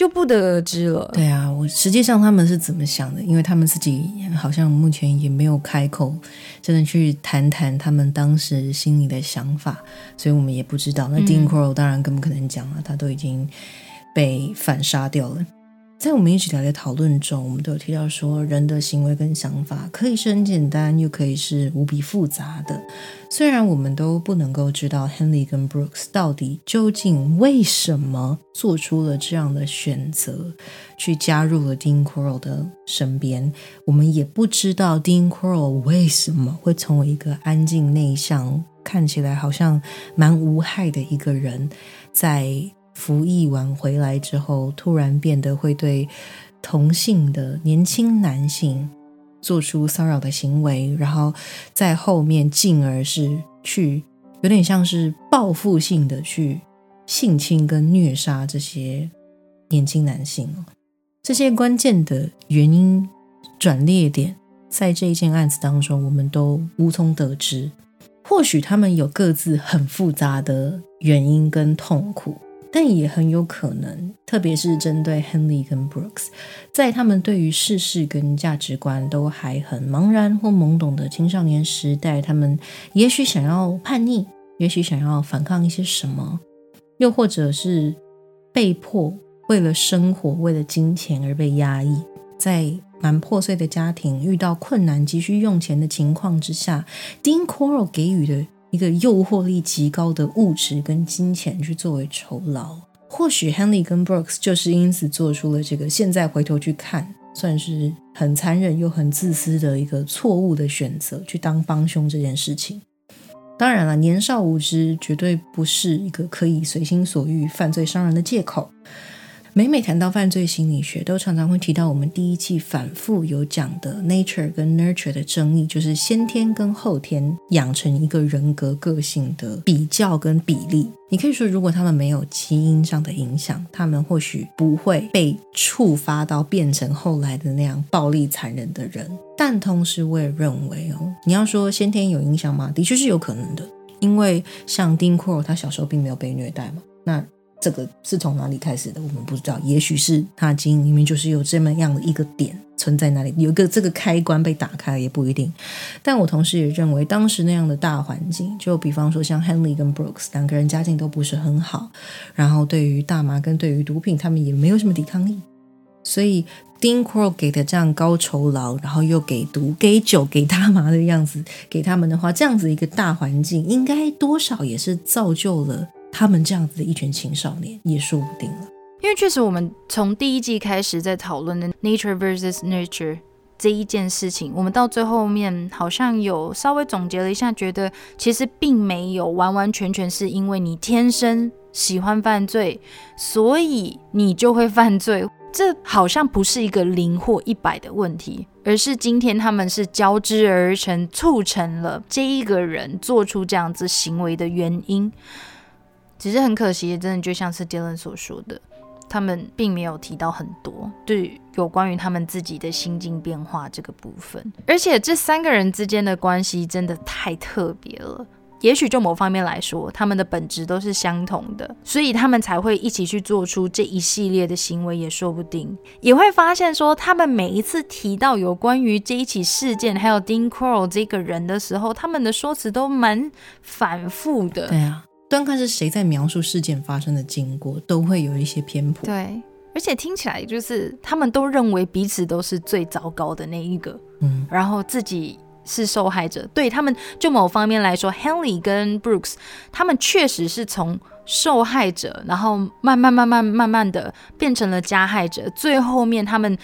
Speaker 3: 就不得而知了。
Speaker 2: 对啊，我实际上他们是怎么想的？因为他们自己好像目前也没有开口，真的去谈谈他们当时心里的想法，所以我们也不知道。那 Dean Crow 当然更不可能讲了，他都已经。被反杀掉了。在我们一直聊的讨论中，我们都有提到说，人的行为跟想法可以是很简单，又可以是无比复杂的。虽然我们都不能够知道 Henley 跟 Brooks 到底究竟为什么做出了这样的选择，去加入了 Dean Corll 的身边，我们也不知道 Dean Corll 为什么会成为一个安静内向、看起来好像蛮无害的一个人，在。服役完回来之后，突然变得会对同性的年轻男性做出骚扰的行为，然后在后面进而是去有点像是报复性的去性侵跟虐杀这些年轻男性这些关键的原因转捩点，在这一件案子当中，我们都无从得知。或许他们有各自很复杂的原因跟痛苦。但也很有可能，特别是针对 Henley 跟 Brooks，在他们对于世事跟价值观都还很茫然或懵懂的青少年时代，他们也许想要叛逆，也许想要反抗一些什么，又或者是被迫为了生活、为了金钱而被压抑，在蛮破碎的家庭遇到困难、急需用钱的情况之下，Dean Corll 给予的。一个诱惑力极高的物质跟金钱去作为酬劳，或许 Henley 跟 Brooks 就是因此做出了这个现在回头去看，算是很残忍又很自私的一个错误的选择，去当帮凶这件事情。当然了，年少无知绝对不是一个可以随心所欲犯罪伤人的借口。每每谈到犯罪心理学，都常常会提到我们第一季反复有讲的 nature 跟 nurture 的争议，就是先天跟后天养成一个人格个性的比较跟比例。你可以说，如果他们没有基因上的影响，他们或许不会被触发到变成后来的那样暴力残忍的人。但同时，我也认为哦，你要说先天有影响吗？的确是有可能的，因为像丁库他小时候并没有被虐待嘛，那。这个是从哪里开始的？我们不知道，也许是他基因里面就是有这么样的一个点存在那里，有一个这个开关被打开也不一定。但我同时也认为，当时那样的大环境，就比方说像 Henley 跟 Brooks 两个人家境都不是很好，然后对于大麻跟对于毒品，他们也没有什么抵抗力。所以 Dean Crow 给的这样高酬劳，然后又给毒、给酒、给大麻的样子给他们的话，这样子一个大环境，应该多少也是造就了。他们这样子的一群青少年也说不定了，
Speaker 1: 因为确实我们从第一季开始在讨论的 nature versus nature 这一件事情，我们到最后面好像有稍微总结了一下，觉得其实并没有完完全全是因为你天生喜欢犯罪，所以你就会犯罪，这好像不是一个零或一百的问题，而是今天他们是交织而成，促成了这一个人做出这样子行为的原因。只是很可惜，真的就像是 Dylan 所说的，他们并没有提到很多对有关于他们自己的心境变化这个部分。而且这三个人之间的关系真的太特别了。也许就某方面来说，他们的本质都是相同的，所以他们才会一起去做出这一系列的行为，也说不定。也会发现说，他们每一次提到有关于这一起事件，还有 Dean Crow 这个人的时候，他们的说辞都蛮反复的。
Speaker 2: 对啊，端看是谁在描述事件发生的经过，都会有一些偏颇。
Speaker 1: 对，而且听起来就是他们都认为彼此都是最糟糕的那一个，
Speaker 2: 嗯，
Speaker 1: 然后自己。是受害者，对他们就某方面来说，Henley 跟 Brooks 他们确实是从受害者，然后慢慢慢慢慢慢的变成了加害者，最后面他们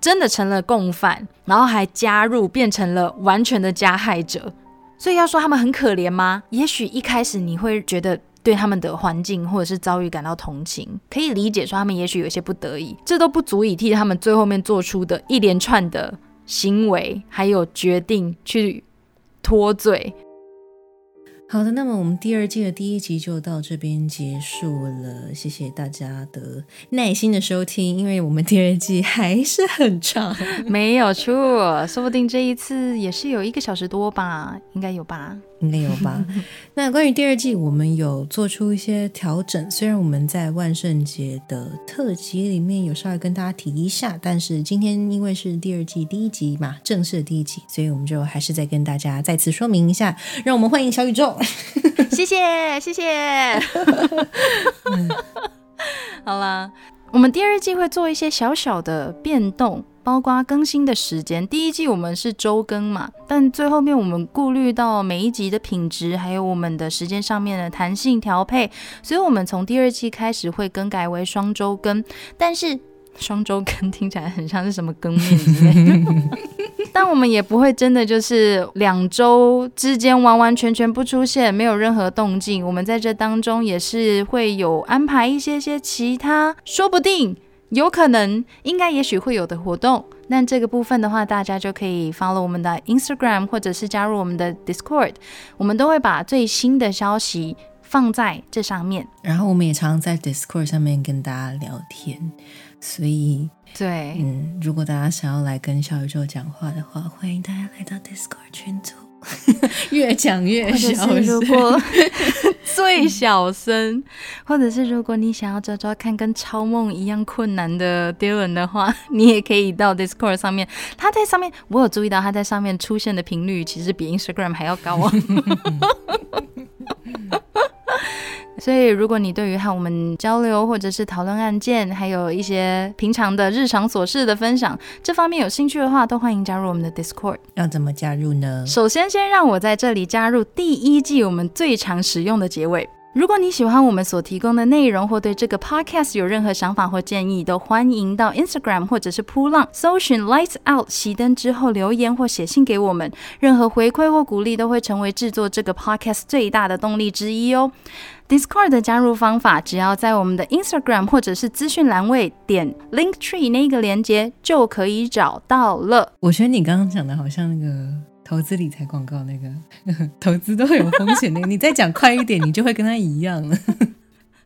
Speaker 1: 真的成了共犯，然后还加入变成了完全的加害者。所以要说他们很可怜吗？也许一开始你会觉得对他们的环境或者是遭遇感到同情，可以理解说他们也许有些不得已，这都不足以替他们最后面做出的一连串的。行为还有决定去脱罪。
Speaker 2: 好的，那么我们第二季的第一集就到这边结束了，谢谢大家的耐心的收听，因为我们第二季还是很长，[laughs]
Speaker 1: 没有错，说不定这一次也是有一个小时多吧，应该有吧。
Speaker 2: 应该有吧？[laughs] 那关于第二季，我们有做出一些调整。虽然我们在万圣节的特辑里面有稍微跟大家提一下，但是今天因为是第二季第一集嘛，正式的第一集，所以我们就还是再跟大家再次说明一下。让我们欢迎小宇宙，
Speaker 1: 谢 [laughs] 谢谢谢。[laughs] 好啦，我们第二季会做一些小小的变动。包括更新的时间，第一季我们是周更嘛，但最后面我们顾虑到每一集的品质，还有我们的时间上面的弹性调配，所以我们从第二季开始会更改为双周更。但是双周更听起来很像是什么更面之类，但我们也不会真的就是两周之间完完全全不出现，没有任何动静。我们在这当中也是会有安排一些些其他，说不定。有可能，应该也许会有的活动，那这个部分的话，大家就可以 follow 我们的 Instagram，或者是加入我们的 Discord，我们都会把最新的消息放在这上面。
Speaker 2: 然后我们也常常在 Discord 上面跟大家聊天，所以
Speaker 1: 对，
Speaker 2: 嗯，如果大家想要来跟小宇宙讲话的话，欢迎大家来到 Discord 群组。[laughs] 越讲越小声，
Speaker 1: 如果 [laughs] 最小声，或者是如果你想要找找看跟超梦一样困难的 Dylan 的话，你也可以到 Discord 上面。他在上面，我有注意到他在上面出现的频率，其实比 Instagram 还要高哦。[laughs] 所以，如果你对于和我们交流或者是讨论案件，还有一些平常的日常琐事的分享，这方面有兴趣的话，都欢迎加入我们的 Discord。
Speaker 2: 要怎么加入呢？
Speaker 1: 首先，先让我在这里加入第一季我们最常使用的结尾。如果你喜欢我们所提供的内容，或对这个 podcast 有任何想法或建议，都欢迎到 Instagram 或者是扑浪搜寻 Lights Out 熄灯之后留言或写信给我们。任何回馈或鼓励都会成为制作这个 podcast 最大的动力之一哦。Discord 的加入方法，只要在我们的 Instagram 或者是资讯栏位点 Link Tree 那个连接就可以找到了。
Speaker 2: 我觉得你刚刚讲的好像那个投资理财广告，那个 [laughs] 投资都有风险的。[laughs] 你再讲快一点，你就会跟他一样了。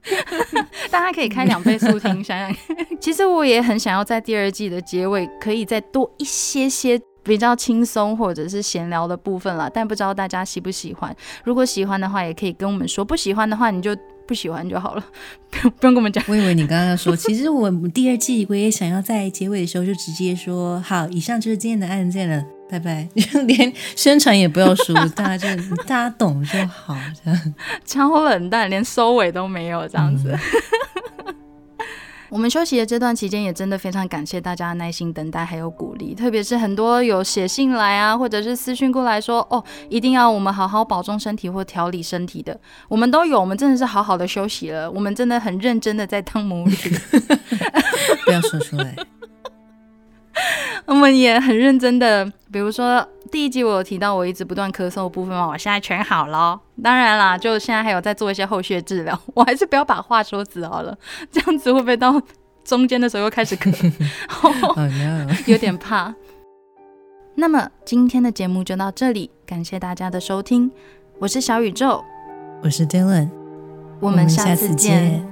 Speaker 2: [laughs]
Speaker 1: 大家可以开两倍速听，想想。其实我也很想要在第二季的结尾可以再多一些些。比较轻松或者是闲聊的部分了，但不知道大家喜不喜欢。如果喜欢的话，也可以跟我们说；不喜欢的话，你就不喜欢就好了，不用不用跟我们讲。
Speaker 2: 我以为你刚刚要说，其实我第二季我也想要在结尾的时候就直接说：好，以上就是今天的案件了，拜拜，[laughs] 连宣传也不要说，大家就大家懂就好，这样。[laughs]
Speaker 1: 超冷淡，连收尾都没有这样子。[laughs] 我们休息的这段期间，也真的非常感谢大家的耐心等待还有鼓励，特别是很多有写信来啊，或者是私讯过来说，哦，一定要我们好好保重身体或调理身体的，我们都有，我们真的是好好的休息了，我们真的很认真的在当母女，
Speaker 2: 不要说出来，[laughs]
Speaker 1: 我们也很认真的，比如说第一集我有提到我一直不断咳嗽的部分嘛，我现在全好了，当然啦，就现在还有在做一些后续的治疗，我还是不要把话说死好了，这样子会不会到中间的时候又开始咳？[laughs] 有点怕。那么今天的节目就到这里，感谢大家的收听，我是小宇宙，
Speaker 2: 我是 Dylan，
Speaker 1: 我们下次见。